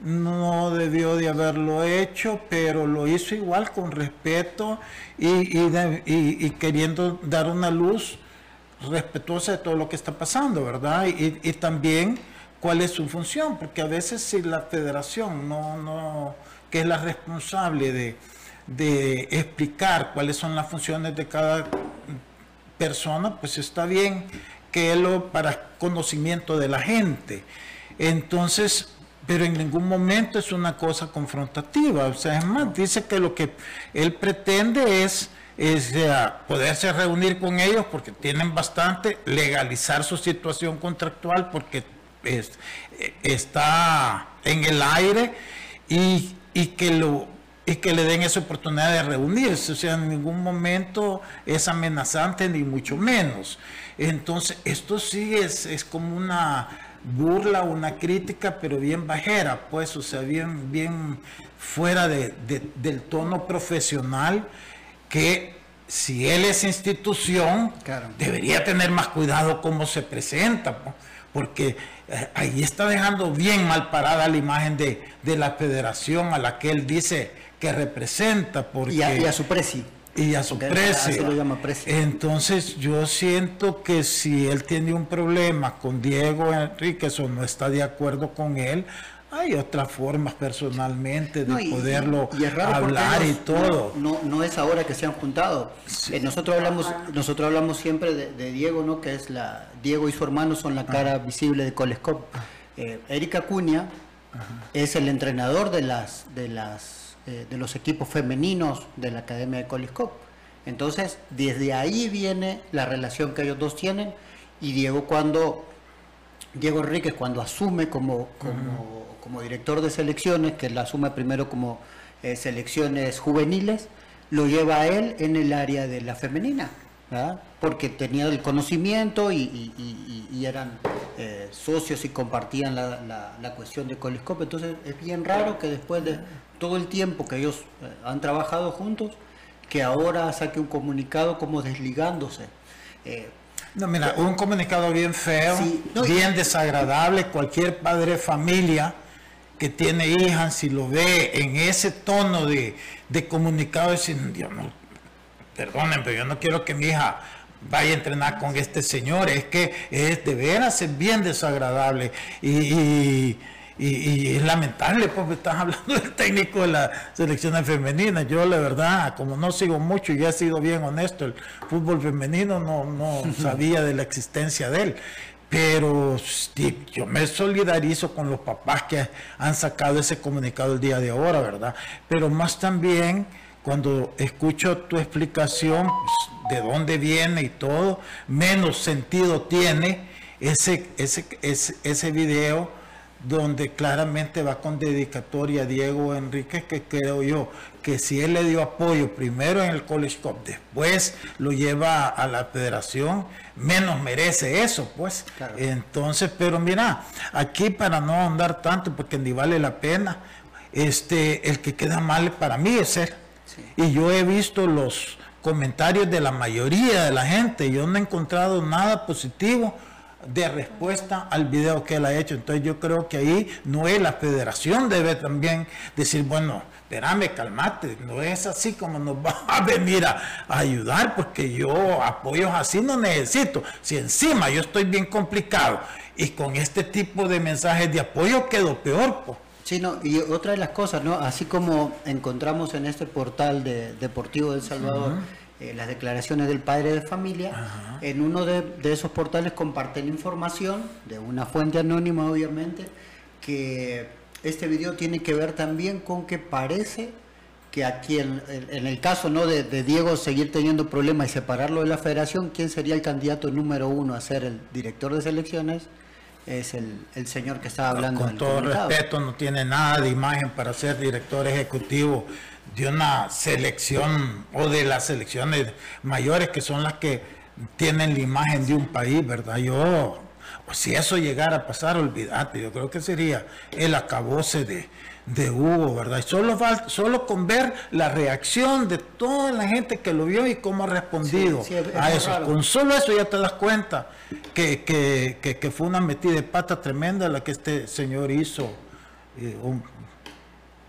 no debió de haberlo hecho, pero lo hizo igual con respeto y, y, queriendo dar una luz respetuosa de todo lo que está pasando, ¿verdad? Y, también cuál es su función, porque a veces si la federación no, no, que es la responsable de, de explicar cuáles son las funciones de cada persona, pues está bien que lo para conocimiento de la gente. Entonces, pero en ningún momento es una cosa confrontativa. O sea, es más, dice que lo que él pretende es, es poderse reunir con ellos porque tienen bastante, legalizar su situación contractual porque es, está en el aire y, y que lo y que le den esa oportunidad de reunirse. O sea, en ningún momento es amenazante, ni mucho menos. Entonces, esto sí es, es como una burla, una crítica, pero bien bajera, pues, o sea, bien, bien fuera de, del tono profesional que si él es institución, debería tener más cuidado cómo se presenta, porque eh, ahí está dejando bien mal parada la imagen de, de la federación a la que él dice que representa. Porque, y, a, su precio. Y a su precio. Entonces yo siento que si él tiene un problema con Diego Enríquez o no está de acuerdo con él, hay otras formas personalmente de poderlo hablar y todo. No, no, es ahora que se han juntado. Eh, nosotros hablamos, nosotros hablamos siempre de, Diego, ¿no? Que es la Diego y su hermano son la cara visible de Colescop. Eh, Erika Cunha es el entrenador de las de las eh, de los equipos femeninos de la Academia de Coliscop. Entonces, desde ahí viene la relación que ellos dos tienen y Diego cuando, Diego Enríquez cuando asume como, como, director de selecciones, que la asume primero como eh, selecciones juveniles, lo lleva a él en el área de la femenina, porque tenía el conocimiento y, eran eh, socios y compartían la, la cuestión de Coliscop. Entonces es bien raro que después de todo el tiempo que ellos eh, han trabajado juntos, que ahora saque un comunicado como desligándose. Eh, no, mira, un comunicado bien feo, bien desagradable. Cualquier padre de familia que tiene hijas, si lo ve en ese tono de, de comunicado, decir, Dios, no, perdonen, pero yo no quiero que mi hija vaya a entrenar con este señor. Es que es de veras es bien desagradable. y y, es lamentable, porque estás hablando (laughs) del técnico de la selección femenina. Yo, la verdad, como no sigo mucho y he sido bien honesto, el fútbol femenino no, no (laughs) sabía de la existencia de él. Pero yo me solidarizo con los papás que han sacado ese comunicado el día de ahora, ¿verdad? Pero más también cuando escucho tu explicación pues, de dónde viene y todo, menos sentido tiene ese, ese, ese, ese video donde claramente va con dedicatoria a Diego Enrique, que creo yo que si él le dio apoyo primero en el College Cup, después lo lleva a la federación, menos merece eso, pues. Entonces, pero mira, aquí para no andar tanto, porque ni vale la pena, este, el que queda mal para mí es él. Y yo he visto los comentarios de la mayoría de la gente, yo no he encontrado nada positivo de respuesta al video que él ha hecho. Entonces yo creo que ahí no es la federación debe también decir, bueno, espérame, calmate, no es así como nos (laughs) va a venir a, ayudar, porque yo apoyos así no necesito. Si encima yo estoy bien complicado y con este tipo de mensajes de apoyo quedo peor, pues. Sí, no, y otra de las cosas, ¿no? Así como encontramos en este portal de Deportivo del Salvador, eh, las declaraciones del padre de familia. En uno de, esos portales comparten información de una fuente anónima, obviamente, que este video tiene que ver también con que parece que aquí, en, el caso ¿no? de, Diego seguir teniendo problemas y separarlo de la federación, ¿quién sería el candidato número uno a ser el director de selecciones? es el, señor que estaba hablando. Con todo respeto, no tiene nada de imagen para ser director ejecutivo de una selección o de las selecciones mayores que son las que tienen la imagen de un país, ¿verdad? Yo, pues si eso llegara a pasar, olvídate, yo creo que sería el acabose de, de Hugo, ¿verdad? Y solo, solo con ver la reacción de toda la gente que lo vio y cómo ha respondido a eso. Con solo eso ya te das cuenta que, que, que, fue una metida de pata tremenda la que este señor hizo. Eh, un,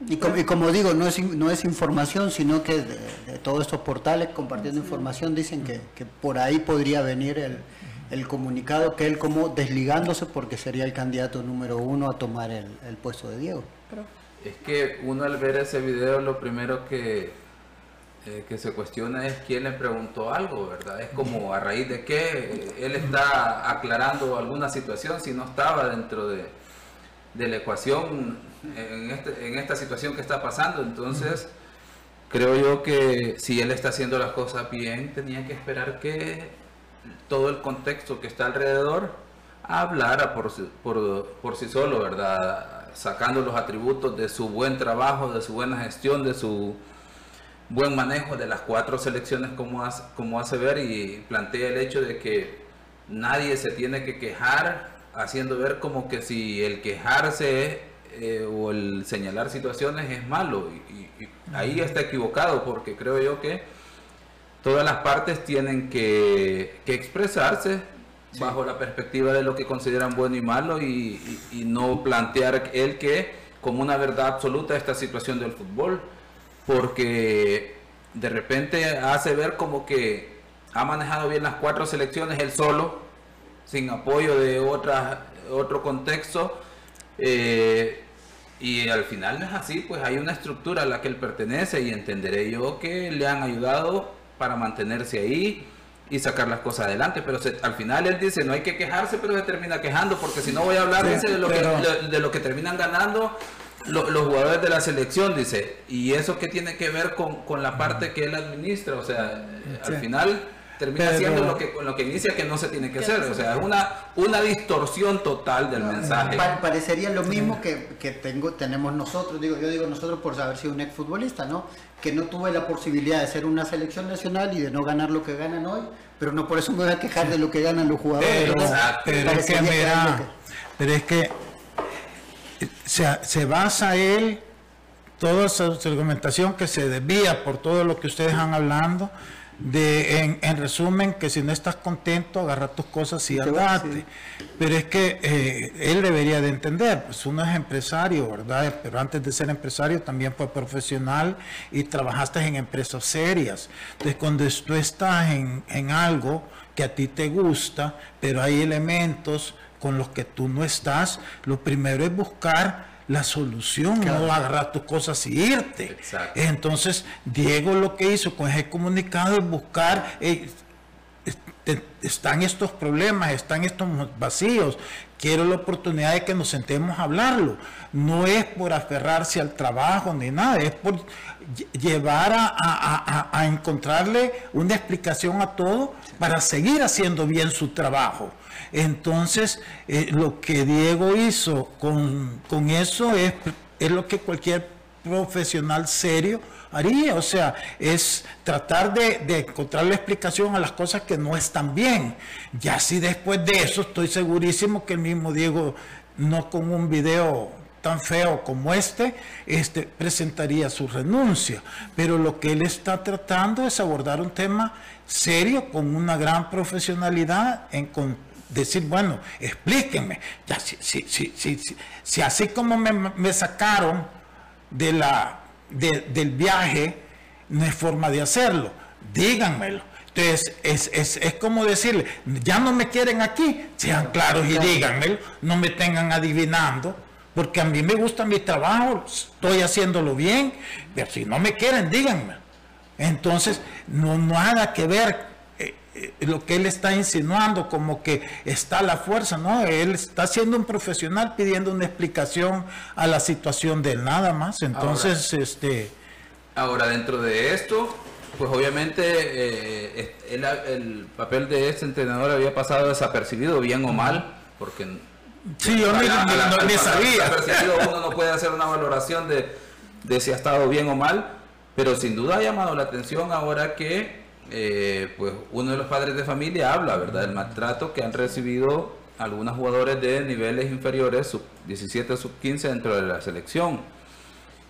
y como, digo, no es, no es información, sino que de, todos estos portales compartiendo información dicen que, por ahí podría venir el, el, comunicado que él como desligándose porque sería el candidato número uno a tomar el, puesto de Diego. Es que uno al ver ese video lo primero que, eh, que se cuestiona es quién le preguntó algo, ¿verdad? Es como a raíz de qué él está aclarando alguna situación si no estaba dentro de de la ecuación en, este, en esta situación que está pasando. Entonces, creo yo que si él está haciendo las cosas bien, tenía que esperar que todo el contexto que está alrededor hablara por, por, por sí solo, ¿verdad? Sacando los atributos de su buen trabajo, de su buena gestión, de su buen manejo de las cuatro selecciones como hace, como hace ver y plantea el hecho de que nadie se tiene que quejar haciendo ver como que si el quejarse eh, o el señalar situaciones es malo y, ahí está equivocado porque creo yo que todas las partes tienen que, expresarse bajo la perspectiva de lo que consideran bueno y malo y, y no plantear el que como una verdad absoluta esta situación del fútbol porque de repente hace ver como que ha manejado bien las cuatro selecciones él solo, sin apoyo de otras, otro contexto. Eh, y al final no es así, pues hay una estructura a la que él pertenece y entenderé yo que le han ayudado para mantenerse ahí y sacar las cosas adelante. Pero al final él dice, no hay que quejarse, pero se termina quejando, porque si no voy a hablar de, lo que, de, lo que terminan ganando los jugadores de la selección, dice, y eso que tiene que ver con, la parte que él administra, o sea, al final termina siendo lo que, lo que inicia que no se tiene que hacer, o sea, es una, una distorsión total del mensaje. parecería lo mismo que, que, tengo, tenemos nosotros, digo, yo digo nosotros por haber sido un exfutbolista, ¿no? Que no tuve la posibilidad de ser una selección nacional y de no ganar lo que ganan hoy, pero no por eso me voy a quejar de lo que ganan los jugadores. pero es que, pero es que se, basa él, toda su argumentación que se desvía por todo lo que ustedes han hablando, de, en, resumen, que si no estás contento, agarra tus cosas y andate. Pero es que eh, él debería de entender, pues uno es empresario, ¿verdad? Pero antes de ser empresario también fue profesional y trabajaste en empresas serias. Entonces, cuando tú estás en, en algo que a ti te gusta, pero hay elementos con los que tú no estás, lo primero es buscar la solución, no agarrar tus cosas y irte. Entonces, Diego lo que hizo con ese comunicado es buscar, eh, están estos problemas, están estos vacíos, quiero la oportunidad de que nos sentemos a hablarlo. No es por aferrarse al trabajo ni nada, es por llevar a encontrarle una explicación a todo para seguir haciendo bien su trabajo. Entonces, eh, lo que Diego hizo con, eso es, es lo que cualquier profesional serio haría, o sea, es tratar de, encontrar la explicación a las cosas que no están bien. Ya si después de eso estoy segurísimo que el mismo Diego, no con un video tan feo como este, este presentaría su renuncia. Pero lo que él está tratando es abordar un tema serio con una gran profesionalidad en, decir, bueno, explíquenme, ya, si, si, si, si, así como me, sacaron de la, del viaje, no es forma de hacerlo, díganmelo. Entonces, es, es, es, como decirle, ya no me quieren aquí, sean claros y díganmelo, no me tengan adivinando, porque a mí me gusta mi trabajo, estoy haciéndolo bien, pero si no me quieren, díganme. Entonces, no nada que ver lo que él está insinuando, como que está la fuerza, ¿no? Él está siendo un profesional pidiendo una explicación a la situación de nada más. Entonces, ahora, este. Ahora, dentro de esto, pues obviamente eh, el, papel de este entrenador había pasado desapercibido, bien o mal, porque. Sí, yo ni, sabía. Uno no puede hacer una valoración de, de si ha estado bien o mal, pero sin duda ha llamado la atención ahora que eh, pues uno de los padres de familia habla, ¿verdad?, del maltrato que han recibido algunos jugadores de niveles inferiores, sub 17, sub 15 dentro de la selección.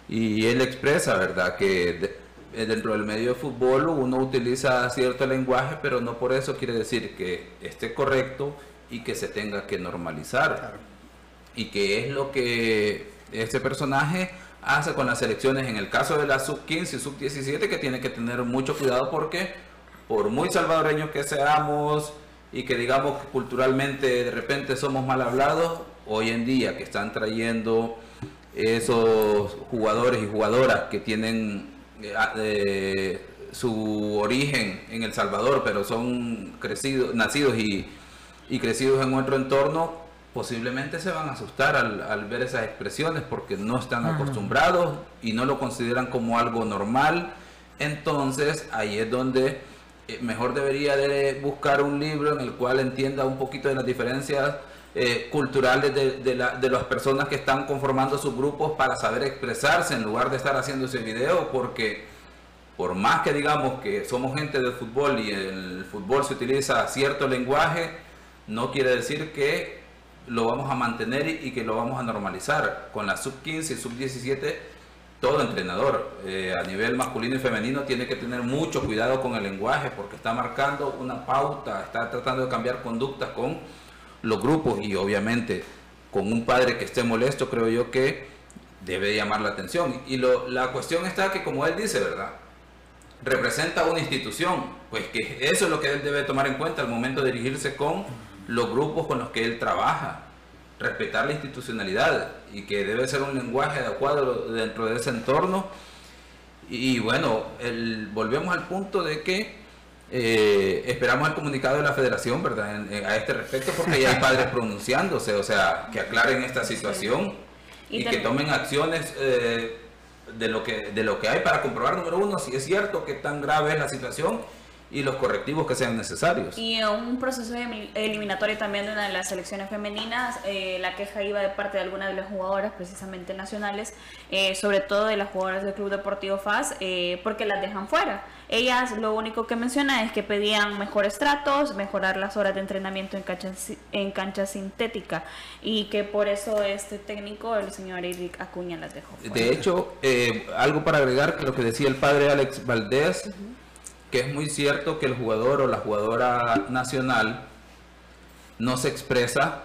Y él expresa, ¿verdad?, que eh, dentro del medio de fútbol uno utiliza cierto lenguaje, pero no por eso quiere decir que esté correcto y que se tenga que normalizar. Y que es lo que este personaje hace con las selecciones en el caso de la sub 15 y sub 17 que tiene que tener mucho cuidado porque por muy salvadoreños que seamos y que digamos que culturalmente de repente somos mal hablados, hoy en día que están trayendo esos jugadores y jugadoras que tienen eh, su origen en El Salvador, pero son crecidos, nacidos y, y crecidos en otro entorno, posiblemente se van a asustar al, ver esas expresiones porque no están acostumbrados y no lo consideran como algo normal. Entonces ahí es donde eh, mejor debería de buscar un libro en el cual entienda un poquito de las diferencias eh, culturales de, las personas que están conformando sus grupos para saber expresarse en lugar de estar haciendo ese video porque por más que digamos que somos gente del fútbol y el fútbol se utiliza cierto lenguaje, no quiere decir que lo vamos a mantener y, que lo vamos a normalizar. Con la sub 15 y sub 17 todo entrenador eh, a nivel masculino y femenino tiene que tener mucho cuidado con el lenguaje porque está marcando una pauta, está tratando de cambiar conductas con los grupos y obviamente con un padre que esté molesto creo yo que debe llamar la atención. Y lo, la cuestión está que como él dice, ¿verdad? Representa una institución, pues que eso es lo que él debe tomar en cuenta al momento de dirigirse con los grupos con los que él trabaja respetar la institucionalidad y que debe ser un lenguaje adecuado dentro de ese entorno. Y bueno, el, volvemos al punto de que eh, esperamos el comunicado de la federación, ¿verdad? a este respecto, porque ya hay (laughs) padres pronunciándose, o sea, que aclaren esta situación y, que tomen acciones eh, de, lo que, de lo que hay para comprobar, número uno, si es cierto que tan grave es la situación y los correctivos que sean necesarios. Y un proceso eliminatorio también de una de las selecciones femeninas, eh, la queja iba de parte de algunas de las jugadoras, precisamente nacionales, eh, sobre todo de las jugadoras del Club Deportivo FAS, eh, porque las dejan fuera. Ellas lo único que mencionan es que pedían mejores tratos, mejorar las horas de entrenamiento en cancha, en cancha sintética y que por eso este técnico, el señor Eric Acuña, las dejó. Fuera. De hecho, algo para agregar que lo que decía el padre Alex Valdés que es muy cierto que el jugador o la jugadora nacional no se expresa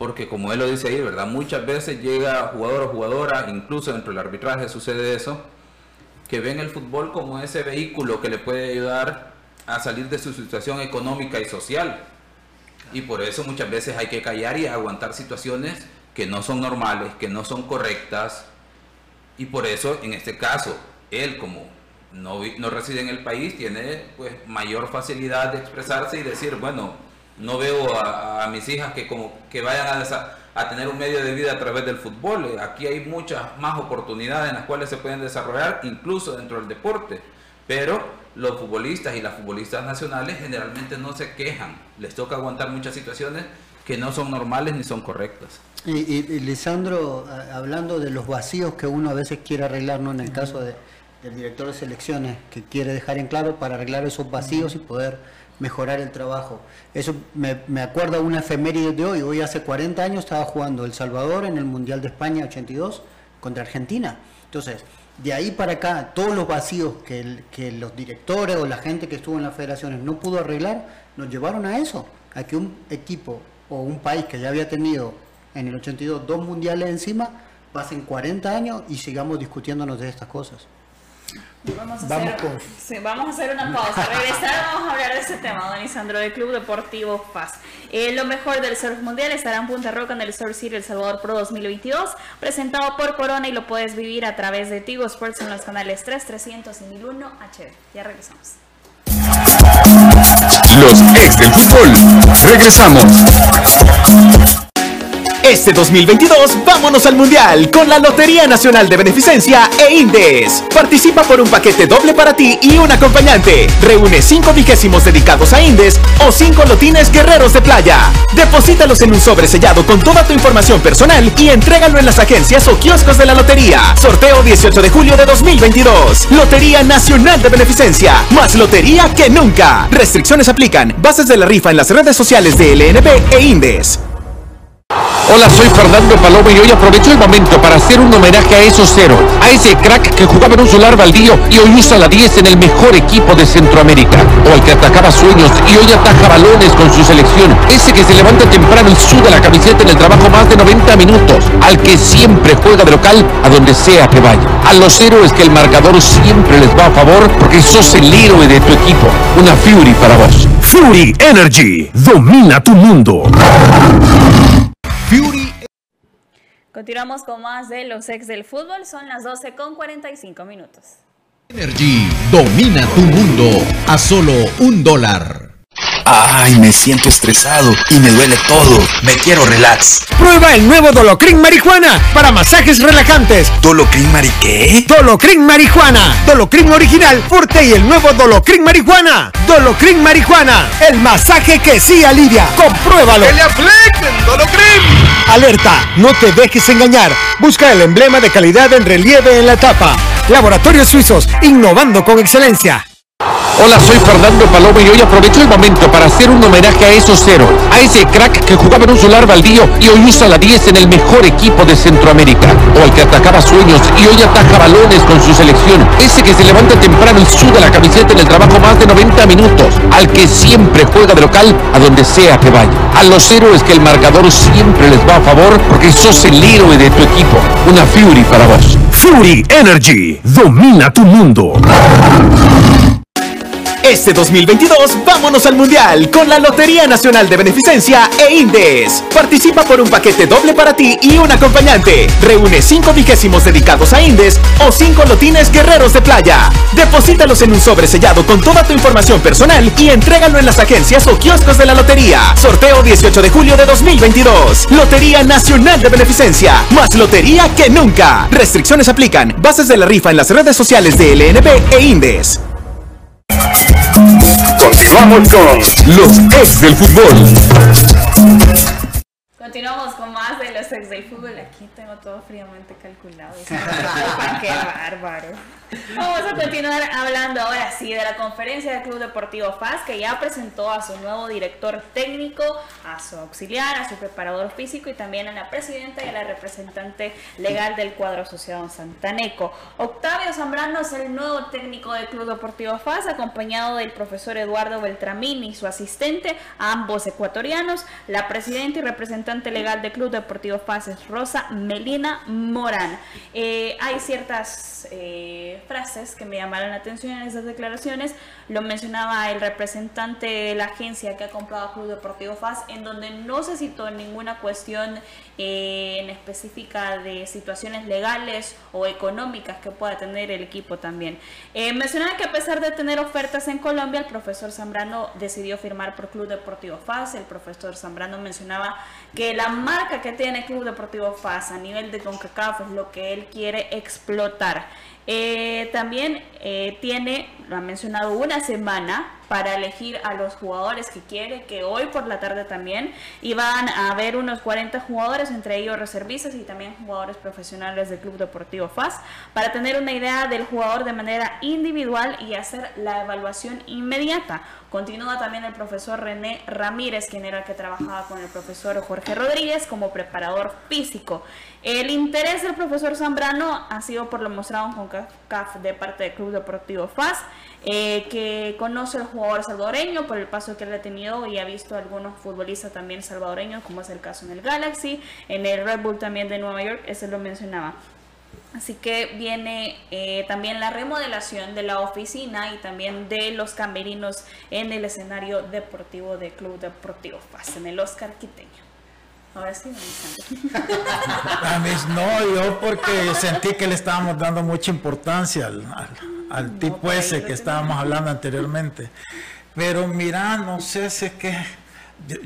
porque como él lo dice ahí, ¿verdad? Muchas veces llega jugador o jugadora, incluso dentro del arbitraje sucede eso, que ven el fútbol como ese vehículo que le puede ayudar a salir de su situación económica y social. Y por eso muchas veces hay que callar y aguantar situaciones que no son normales, que no son correctas. Y por eso, en este caso, él como no, no reside en el país, tiene pues mayor facilidad de expresarse y decir, bueno, no veo a, mis hijas que como que vayan a, a, tener un medio de vida a través del fútbol. Aquí hay muchas más oportunidades en las cuales se pueden desarrollar, incluso dentro del deporte. Pero los futbolistas y las futbolistas nacionales generalmente no se quejan. Les toca aguantar muchas situaciones que no son normales ni son correctas. Y, y, Lisandro, hablando de los vacíos que uno a veces quiere arreglar, ¿no? En el caso de del director de selecciones que quiere dejar en claro para arreglar esos vacíos y poder mejorar el trabajo. Eso me, me acuerda una efeméride de hoy. Hoy hace 40 años estaba jugando El Salvador en el Mundial de España 82 contra Argentina. Entonces, de ahí para acá, todos los vacíos que, que los directores o la gente que estuvo en las federaciones no pudo arreglar, nos llevaron a eso, a que un equipo o un país que ya había tenido en el 82 dos mundiales encima, pasen 40 años y sigamos discutiéndonos de estas cosas. Vamos a, hacer, vamos a hacer una pausa. (laughs) Regresar, vamos a hablar de ese tema, don Isandro, del Club Deportivo Paz. Eh, lo mejor del surf mundial estará en Punta Roca en el Surf City El Salvador Pro 2022, presentado por Corona y lo puedes vivir a través de Tigo Sports en los canales 3, 300 y 1001 HD. Ya regresamos. Los ex del fútbol. Regresamos. Este 2022, vámonos al Mundial con la Lotería Nacional de Beneficencia e Indes. Participa por un paquete doble para ti y un acompañante. Reúne 5 vigésimos dedicados a Indes o 5 lotines guerreros de playa. Deposítalos en un sobre sellado con toda tu información personal y entrégalo en las agencias o kioscos de la lotería. Sorteo 18 de julio de 2022. Lotería Nacional de Beneficencia. Más lotería que nunca. Restricciones aplican. Bases de la rifa en las redes sociales de LNP e Indes. Hola, soy Fernando Paloma y hoy aprovecho el momento para hacer un homenaje a esos cero, a ese crack que jugaba en un solar baldío y hoy usa la 10 en el mejor equipo de Centroamérica, o al que atacaba sueños y hoy ataja balones con su selección, ese que se levanta temprano y suda la camiseta en el trabajo más de 90 minutos, al que siempre juega de local a donde sea que vaya. A los héroes que el marcador siempre les va a favor porque sos el héroe de tu equipo. Una Fury para vos. Fury Energy domina tu mundo. Fury. Continuamos con más de los ex del fútbol. Son las 12 con 45 minutos. Energy domina tu mundo a solo un dólar. Ay, me siento estresado y me duele todo. Me quiero relax. Prueba el nuevo Dolocrin Marihuana para masajes relajantes. ¿Dolocrin Mari qué? Dolocrin Marihuana. Dolocrin original, fuerte y el nuevo Dolocrin Marihuana. Dolocrin Marihuana. El masaje que sí alivia. Compruébalo. ¡Que le apliquen Dolocrin! Alerta, no te dejes engañar. Busca el emblema de calidad en relieve en la tapa. Laboratorios Suizos, innovando con excelencia. Hola, soy Fernando Paloma y hoy aprovecho el momento para hacer un homenaje a esos cero, a ese crack que jugaba en un solar baldío y hoy usa la 10 en el mejor equipo de Centroamérica, o al que atacaba sueños y hoy ataja balones con su selección, ese que se levanta temprano y suda la camiseta en el trabajo más de 90 minutos, al que siempre juega de local a donde sea que vaya. A los héroes que el marcador siempre les va a favor porque sos el héroe de tu equipo. Una Fury para vos. Fury Energy domina tu mundo. Este 2022 vámonos al Mundial con la Lotería Nacional de Beneficencia e Indes. Participa por un paquete doble para ti y un acompañante. Reúne 5 vigésimos dedicados a Indes o 5 lotines guerreros de playa. Deposítalos en un sobre sellado con toda tu información personal y entrégalo en las agencias o kioscos de la lotería. Sorteo 18 de julio de 2022. Lotería Nacional de Beneficencia. Más lotería que nunca. Restricciones aplican. Bases de la rifa en las redes sociales de LNB e Indes. Continuamos con los ex del fútbol. Continuamos con más de los ex del fútbol. Aquí tengo todo fríamente calculado. (laughs) ¡Qué bárbaro! Vamos a continuar hablando ahora sí de la conferencia del Club Deportivo FAS que ya presentó a su nuevo director técnico, a su auxiliar, a su preparador físico y también a la presidenta y a la representante legal del cuadro asociado Santaneco. Octavio Zambrano es el nuevo técnico del Club Deportivo FAS acompañado del profesor Eduardo Beltramín y su asistente, ambos ecuatorianos. La presidenta y representante legal del Club Deportivo FAS es Rosa Melina Morán. Eh, hay ciertas... Eh, frases que me llamaron la atención en esas declaraciones. Lo mencionaba el representante de la agencia que ha comprado Club Deportivo FAS, en donde no se citó ninguna cuestión eh, en específica de situaciones legales o económicas que pueda tener el equipo también. Eh, mencionaba que a pesar de tener ofertas en Colombia, el profesor Zambrano decidió firmar por Club Deportivo FAS. El profesor Zambrano mencionaba que la marca que tiene Club Deportivo FAS a nivel de CONCACAF es lo que él quiere explotar. Eh, también eh, tiene, lo ha mencionado, una semana para elegir a los jugadores que quiere, que hoy por la tarde también iban a haber unos 40 jugadores, entre ellos reservistas y también jugadores profesionales del Club Deportivo FAS, para tener una idea del jugador de manera individual y hacer la evaluación inmediata. Continúa también el profesor René Ramírez, quien era el que trabajaba con el profesor Jorge Rodríguez como preparador físico. El interés del profesor Zambrano ha sido por lo mostrado con CAF de parte del Club Deportivo FAS, eh, que conoce al jugador salvadoreño por el paso que ha tenido y ha visto algunos futbolistas también salvadoreños, como es el caso en el Galaxy, en el Red Bull también de Nueva York, ese lo mencionaba. Así que viene eh, también la remodelación de la oficina y también de los camerinos en el escenario deportivo del Club Deportivo FAS, en el Oscar Quiteño. Ahora sí, A mí no, yo porque sentí que le estábamos dando mucha importancia al, al, tipo ese que estábamos hablando anteriormente. Pero mira, no sé si es que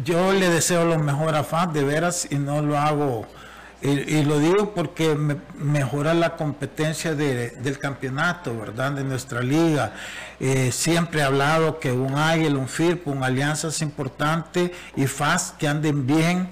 yo, le deseo lo mejor a FAS de veras y no lo hago y, lo digo porque mejora la competencia del campeonato, ¿verdad? De nuestra liga. Eh, siempre he hablado que un Águila, un FIRP, un Alianza es importante y FAST que anden bien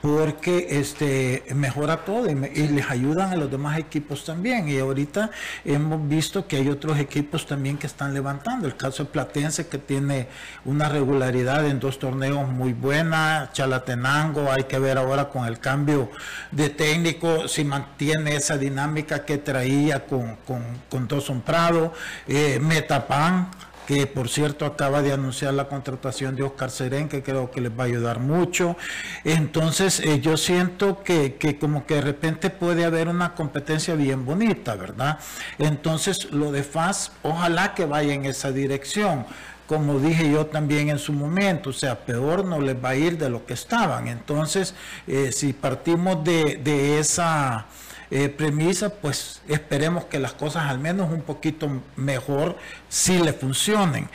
porque este mejora todo y, les ayudan a los demás equipos también. Y ahorita hemos visto que hay otros equipos también que están levantando. El caso de Platense que tiene una regularidad en dos torneos muy buena, Chalatenango, hay que ver ahora con el cambio de técnico si mantiene esa dinámica que traía con, con, con Dawson Prado, eh, Metapan que por cierto acaba de anunciar la contratación de Oscar Serén, que creo que les va a ayudar mucho. Entonces eh, yo siento que, que, como que de repente puede haber una competencia bien bonita, ¿verdad? Entonces lo de FAS, ojalá que vaya en esa dirección como dije yo también en su momento, o sea, peor no les va a ir de lo que estaban. Entonces, eh, si partimos de, de esa eh, premisa, pues esperemos que las cosas al menos un poquito mejor sí le funcionen.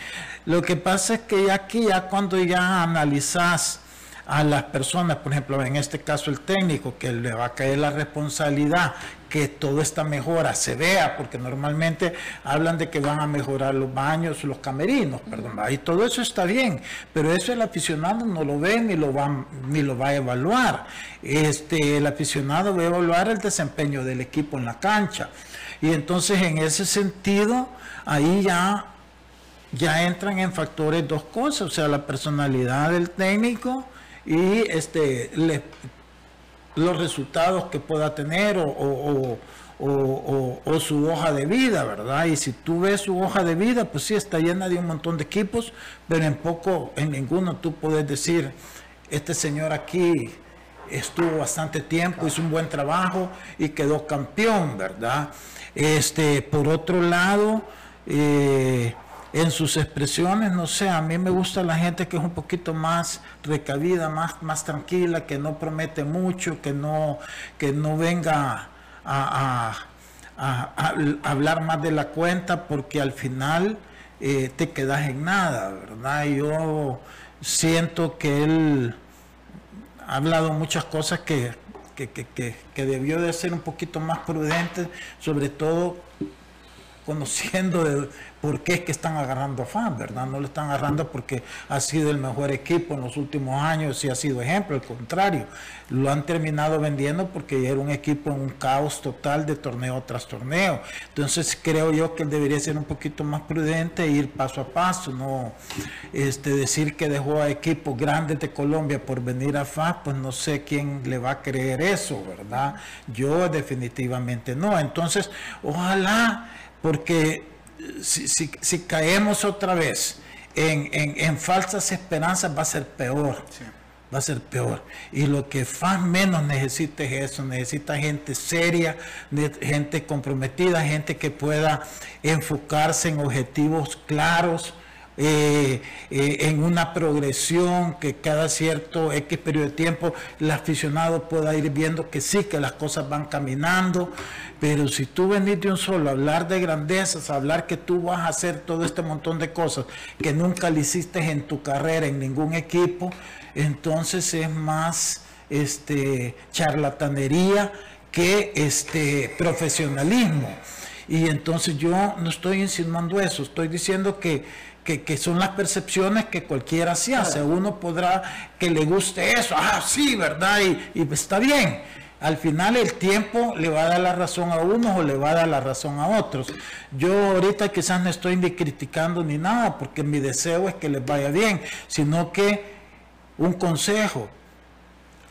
Lo que pasa es que aquí ya cuando ya analizas a las personas, por ejemplo, en este caso el técnico, que le va a caer la responsabilidad que toda esta mejora se vea, porque normalmente hablan de que van a mejorar los baños, los camerinos, perdón, y todo eso está bien, pero eso el aficionado no lo ve ni lo va, ni lo va a evaluar. Este, el aficionado va a evaluar el desempeño del equipo en la cancha. Y entonces en ese sentido, ahí ya ya entran en factores dos cosas, o sea, la personalidad del técnico y este los resultados que pueda tener o, su hoja de vida, ¿verdad? Y si tú ves su hoja de vida, pues sí está llena de un montón de equipos, pero en poco, en ninguno tú puedes decir, este señor aquí estuvo bastante tiempo, hizo un buen trabajo y quedó campeón, ¿verdad? Este, por otro lado, eh, en sus expresiones, no sé, a mí me gusta la gente que es un poquito más recabida, más, más tranquila, que no promete mucho, que no, que no venga a, hablar más de la cuenta, porque al final eh, te quedas en nada, ¿verdad? Yo siento que él ha hablado muchas cosas que, que, que debió de ser un poquito más prudente, sobre todo conociendo de, por qué es que están agarrando a FAN, ¿verdad? No lo están agarrando porque ha sido el mejor equipo en los últimos años y ha sido ejemplo, al contrario, lo han terminado vendiendo porque era un equipo en un caos total de torneo tras torneo. Entonces creo yo que él debería ser un poquito más prudente e ir paso a paso, no este, decir que dejó a equipos grandes de Colombia por venir a FAN, pues no sé quién le va a creer eso, ¿verdad? Yo definitivamente no. Entonces, ojalá porque si, caemos otra vez en, falsas esperanzas va a ser peor. Va a ser peor. Y lo que más menos necesita es eso. Necesita gente seria, gente comprometida, gente que pueda enfocarse en objetivos claros, eh, eh, en una progresión que cada cierto X periodo de tiempo el aficionado pueda ir viendo que sí, que las cosas van caminando, pero si tú venís de un solo hablar de grandezas, hablar que tú vas a hacer todo este montón de cosas que nunca le hiciste en tu carrera en ningún equipo, entonces es más este charlatanería que este profesionalismo. Y entonces yo no estoy insinuando eso, estoy diciendo que que, son las percepciones que cualquiera se hace. Uno podrá que le guste eso, ah, sí, ¿verdad? Y, y, está bien. Al final el tiempo le va a dar la razón a unos o le va a dar la razón a otros. Yo ahorita quizás no estoy ni criticando ni nada, porque mi deseo es que les vaya bien, sino que un consejo,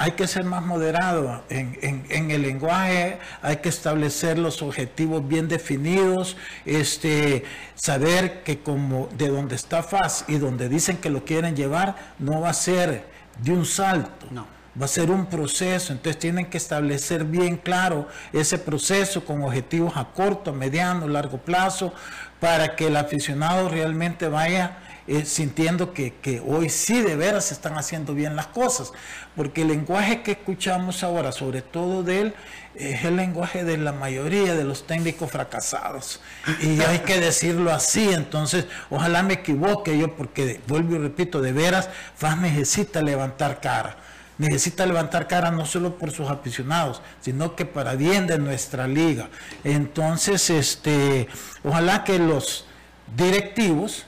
hay que ser más moderado en, el lenguaje, hay que establecer los objetivos bien definidos, este, saber que como de donde está FAS y donde dicen que lo quieren llevar, no va a ser de un salto. Va a ser un proceso, entonces tienen que establecer bien claro ese proceso con objetivos a corto, mediano, largo plazo, para que el aficionado realmente vaya eh, sintiendo que, hoy sí de veras se están haciendo bien las cosas, porque el lenguaje que escuchamos ahora, sobre todo de él, es el lenguaje de la mayoría de los técnicos fracasados. Y hay que decirlo así, entonces ojalá me equivoque yo, porque vuelvo y repito, de veras, FAS necesita levantar cara necesita levantar cara no solo por sus aficionados, sino que para bien de nuestra liga. Entonces, este, ojalá que los directivos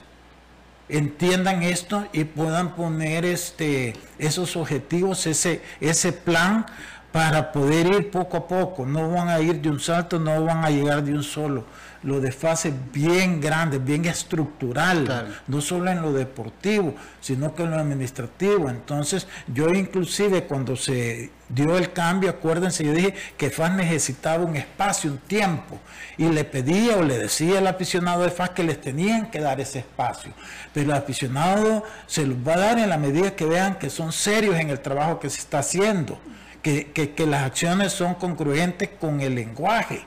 entiendan esto y puedan poner este, esos objetivos, ese, ese plan para poder ir poco a poco. No van a ir de un salto, no van a llegar de un solo. Lo de fase bien grande, bien estructural, no solo en lo deportivo, sino que en lo administrativo. Entonces, yo inclusive cuando se dio el cambio, acuérdense, yo dije que FAS necesitaba un espacio, un tiempo, y le pedía o le decía al aficionado de FAS que les tenían que dar ese espacio. Pero el aficionado se los va a dar en la medida que vean que son serios en el trabajo que se está haciendo que, las acciones son congruentes con el lenguaje.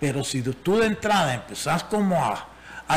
Pero si tú de entrada empezás como a,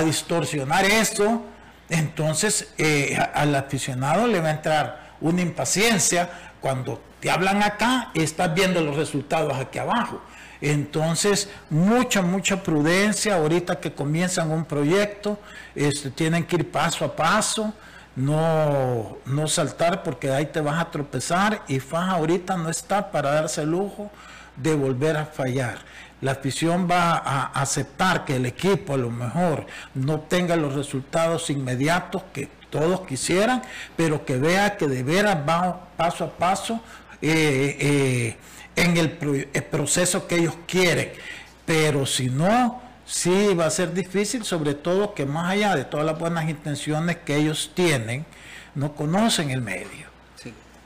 distorsionar eso, entonces eh, al aficionado le va a entrar una impaciencia cuando te hablan acá estás viendo los resultados aquí abajo. Entonces, mucha, mucha prudencia ahorita que comienzan un proyecto, este, tienen que ir paso a paso, no, no saltar porque ahí te vas a tropezar y FAS ahorita no está para darse el lujo de volver a fallar. La afición va a aceptar que el equipo a lo mejor no tenga los resultados inmediatos que todos quisieran, pero que vea que de veras va paso a paso eh, eh, en el, proceso que ellos quieren. Pero si no, sí va a ser difícil, sobre todo que más allá de todas las buenas intenciones que ellos tienen, no conocen el medio.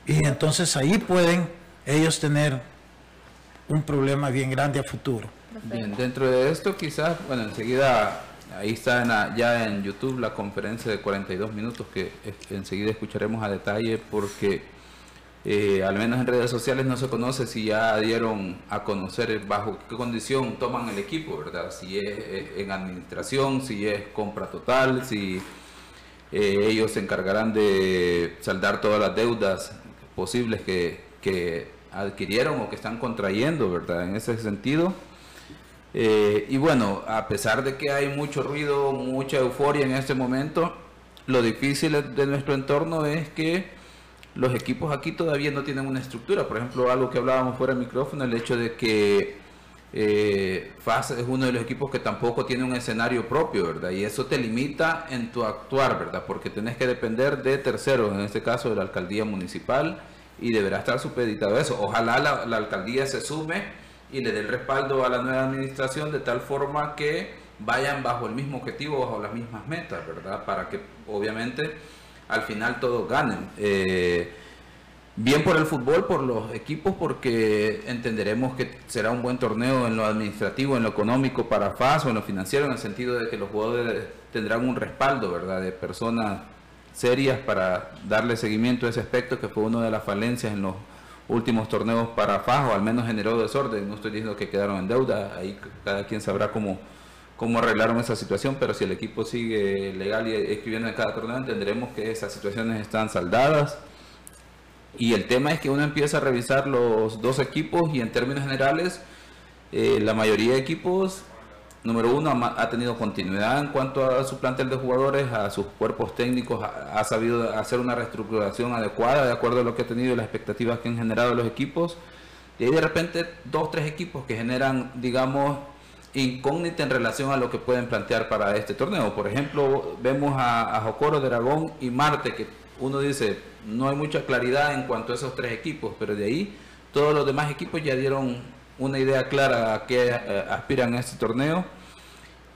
Y entonces ahí pueden ellos tener un problema bien grande a futuro. Bien, dentro de esto quizás, bueno, enseguida ahí está ya en YouTube la conferencia de 42 minutos que enseguida escucharemos a detalle porque eh, al menos en redes sociales no se conoce si ya dieron a conocer bajo qué condición toman el equipo, ¿verdad? Si es eh, en administración, si es compra total, si eh, ellos se encargarán de saldar todas las deudas posibles que adquirieron o que están contrayendo, ¿verdad? En ese sentido. Y bueno, a pesar de que hay mucho ruido, mucha euforia en este momento, lo difícil de nuestro entorno es que los equipos aquí todavía no tienen una estructura. Por ejemplo, algo que hablábamos fuera del micrófono, el hecho de que eh, FAS es uno de los equipos que tampoco tiene un escenario propio, ¿verdad? Y eso te limita en tu actuar, ¿verdad? Porque tenés que depender de terceros, en este caso de la alcaldía municipal, y deberá estar supeditado a eso. Ojalá la alcaldía se sume y le dé el respaldo a la nueva administración de tal forma que vayan bajo el mismo objetivo, bajo las mismas metas, ¿verdad? Para que obviamente al final todos ganen. Eh, bien por el fútbol, por los equipos, porque entenderemos que será un buen torneo en lo administrativo, en lo económico para FAS o en lo financiero, en el sentido de que los jugadores tendrán un respaldo, ¿verdad?, de personas serias para darle seguimiento a ese aspecto que fue una de las falencias en los últimos torneos para FAS, o al menos generó desorden. No estoy diciendo que quedaron en deuda, ahí cada quien sabrá cómo cómo arreglaron esa situación, pero si el equipo sigue legal y escribiendo en cada torneo, entenderemos que esas situaciones están saldadas. Y el tema es que uno empieza a revisar los dos equipos y en términos generales, eh, la mayoría de equipos, número uno, ha, tenido continuidad en cuanto a su plantel de jugadores, a sus cuerpos técnicos, ha, sabido hacer una reestructuración adecuada de acuerdo a lo que ha tenido y las expectativas que han generado los equipos. Y hay de repente dos, tres equipos que generan, digamos, incógnita en relación a lo que pueden plantear para este torneo. Por ejemplo, vemos a, a Jocoro, Dragón y Marte, que uno dice, no hay mucha claridad en cuanto a esos tres equipos, pero de ahí todos los demás equipos ya dieron una idea clara a qué eh, aspiran a este torneo.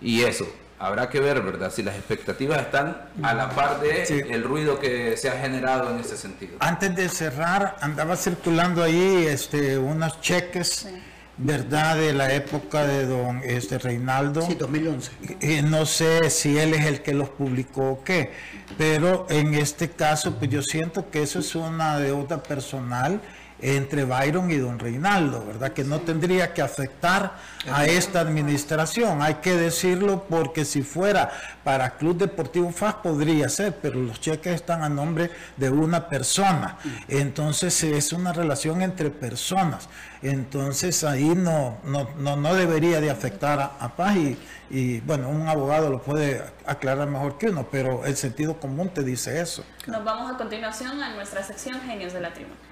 Y eso, habrá que ver, ¿verdad? Si las expectativas están a la par de el ruido que se ha generado en ese sentido. Antes de cerrar, andaba circulando ahí este, unos cheques verdad de la época de don este Reinaldo. Sí, 2011. Y no sé si él es el que los publicó o qué, pero en este caso pues yo siento que eso es una deuda personal entre Byron y don Reinaldo, ¿verdad? Que no tendría que afectar a esta administración, hay que decirlo porque si fuera para Club Deportivo FAS podría ser, pero los cheques están a nombre de una persona, entonces es una relación entre personas, entonces ahí no, no, no, debería de afectar a, a Paz y, y, bueno, un abogado lo puede aclarar mejor que uno, pero el sentido común te dice eso. Nos vamos a continuación a nuestra sección Genios de la Tribuna.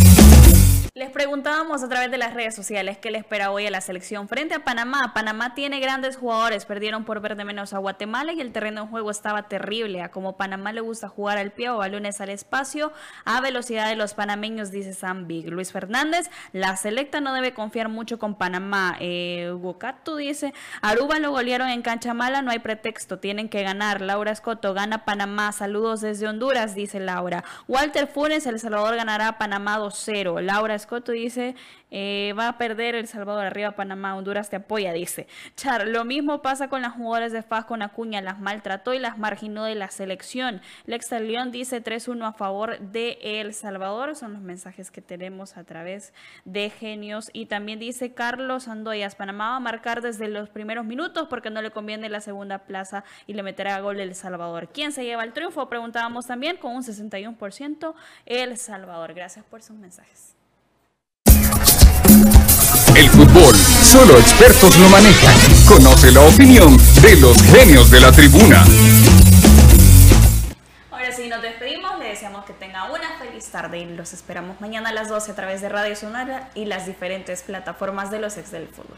Preguntábamos a través de las redes sociales qué le espera hoy a la selección frente a Panamá. Panamá tiene grandes jugadores, perdieron por ver de menos a Guatemala y el terreno de juego estaba terrible. A como Panamá le gusta jugar al pie o balones al espacio, a velocidad de los panameños, dice Sam Big. Luis Fernández, la selecta no debe confiar mucho con Panamá. Eh, dice, Aruba lo golearon en cancha mala, no hay pretexto, tienen que ganar. Laura Escoto, gana Panamá, saludos desde Honduras, dice Laura. Walter Funes, El Salvador ganará Panamá 2-0. Laura Escoto, Dice, eh, va a perder El Salvador arriba Panamá, Honduras te apoya, dice. Char, lo mismo pasa con las jugadoras de FAS con Acuña, las maltrató y las marginó de la selección. Lex León dice 3-1 a favor de El Salvador, son los mensajes que tenemos a través de Genios. Y también dice Carlos Andoyas, Panamá va a marcar desde los primeros minutos porque no le conviene la segunda plaza y le meterá gol El Salvador. ¿Quién se lleva el triunfo? Preguntábamos también con un 61% El Salvador. Gracias por sus mensajes. El fútbol, solo expertos lo manejan. Conoce la opinión de los genios de la tribuna. Ahora sí, nos despedimos. Le deseamos que tenga una feliz tarde y los esperamos mañana a las 12 a través de Radio Sonora y las diferentes plataformas de los ex del fútbol.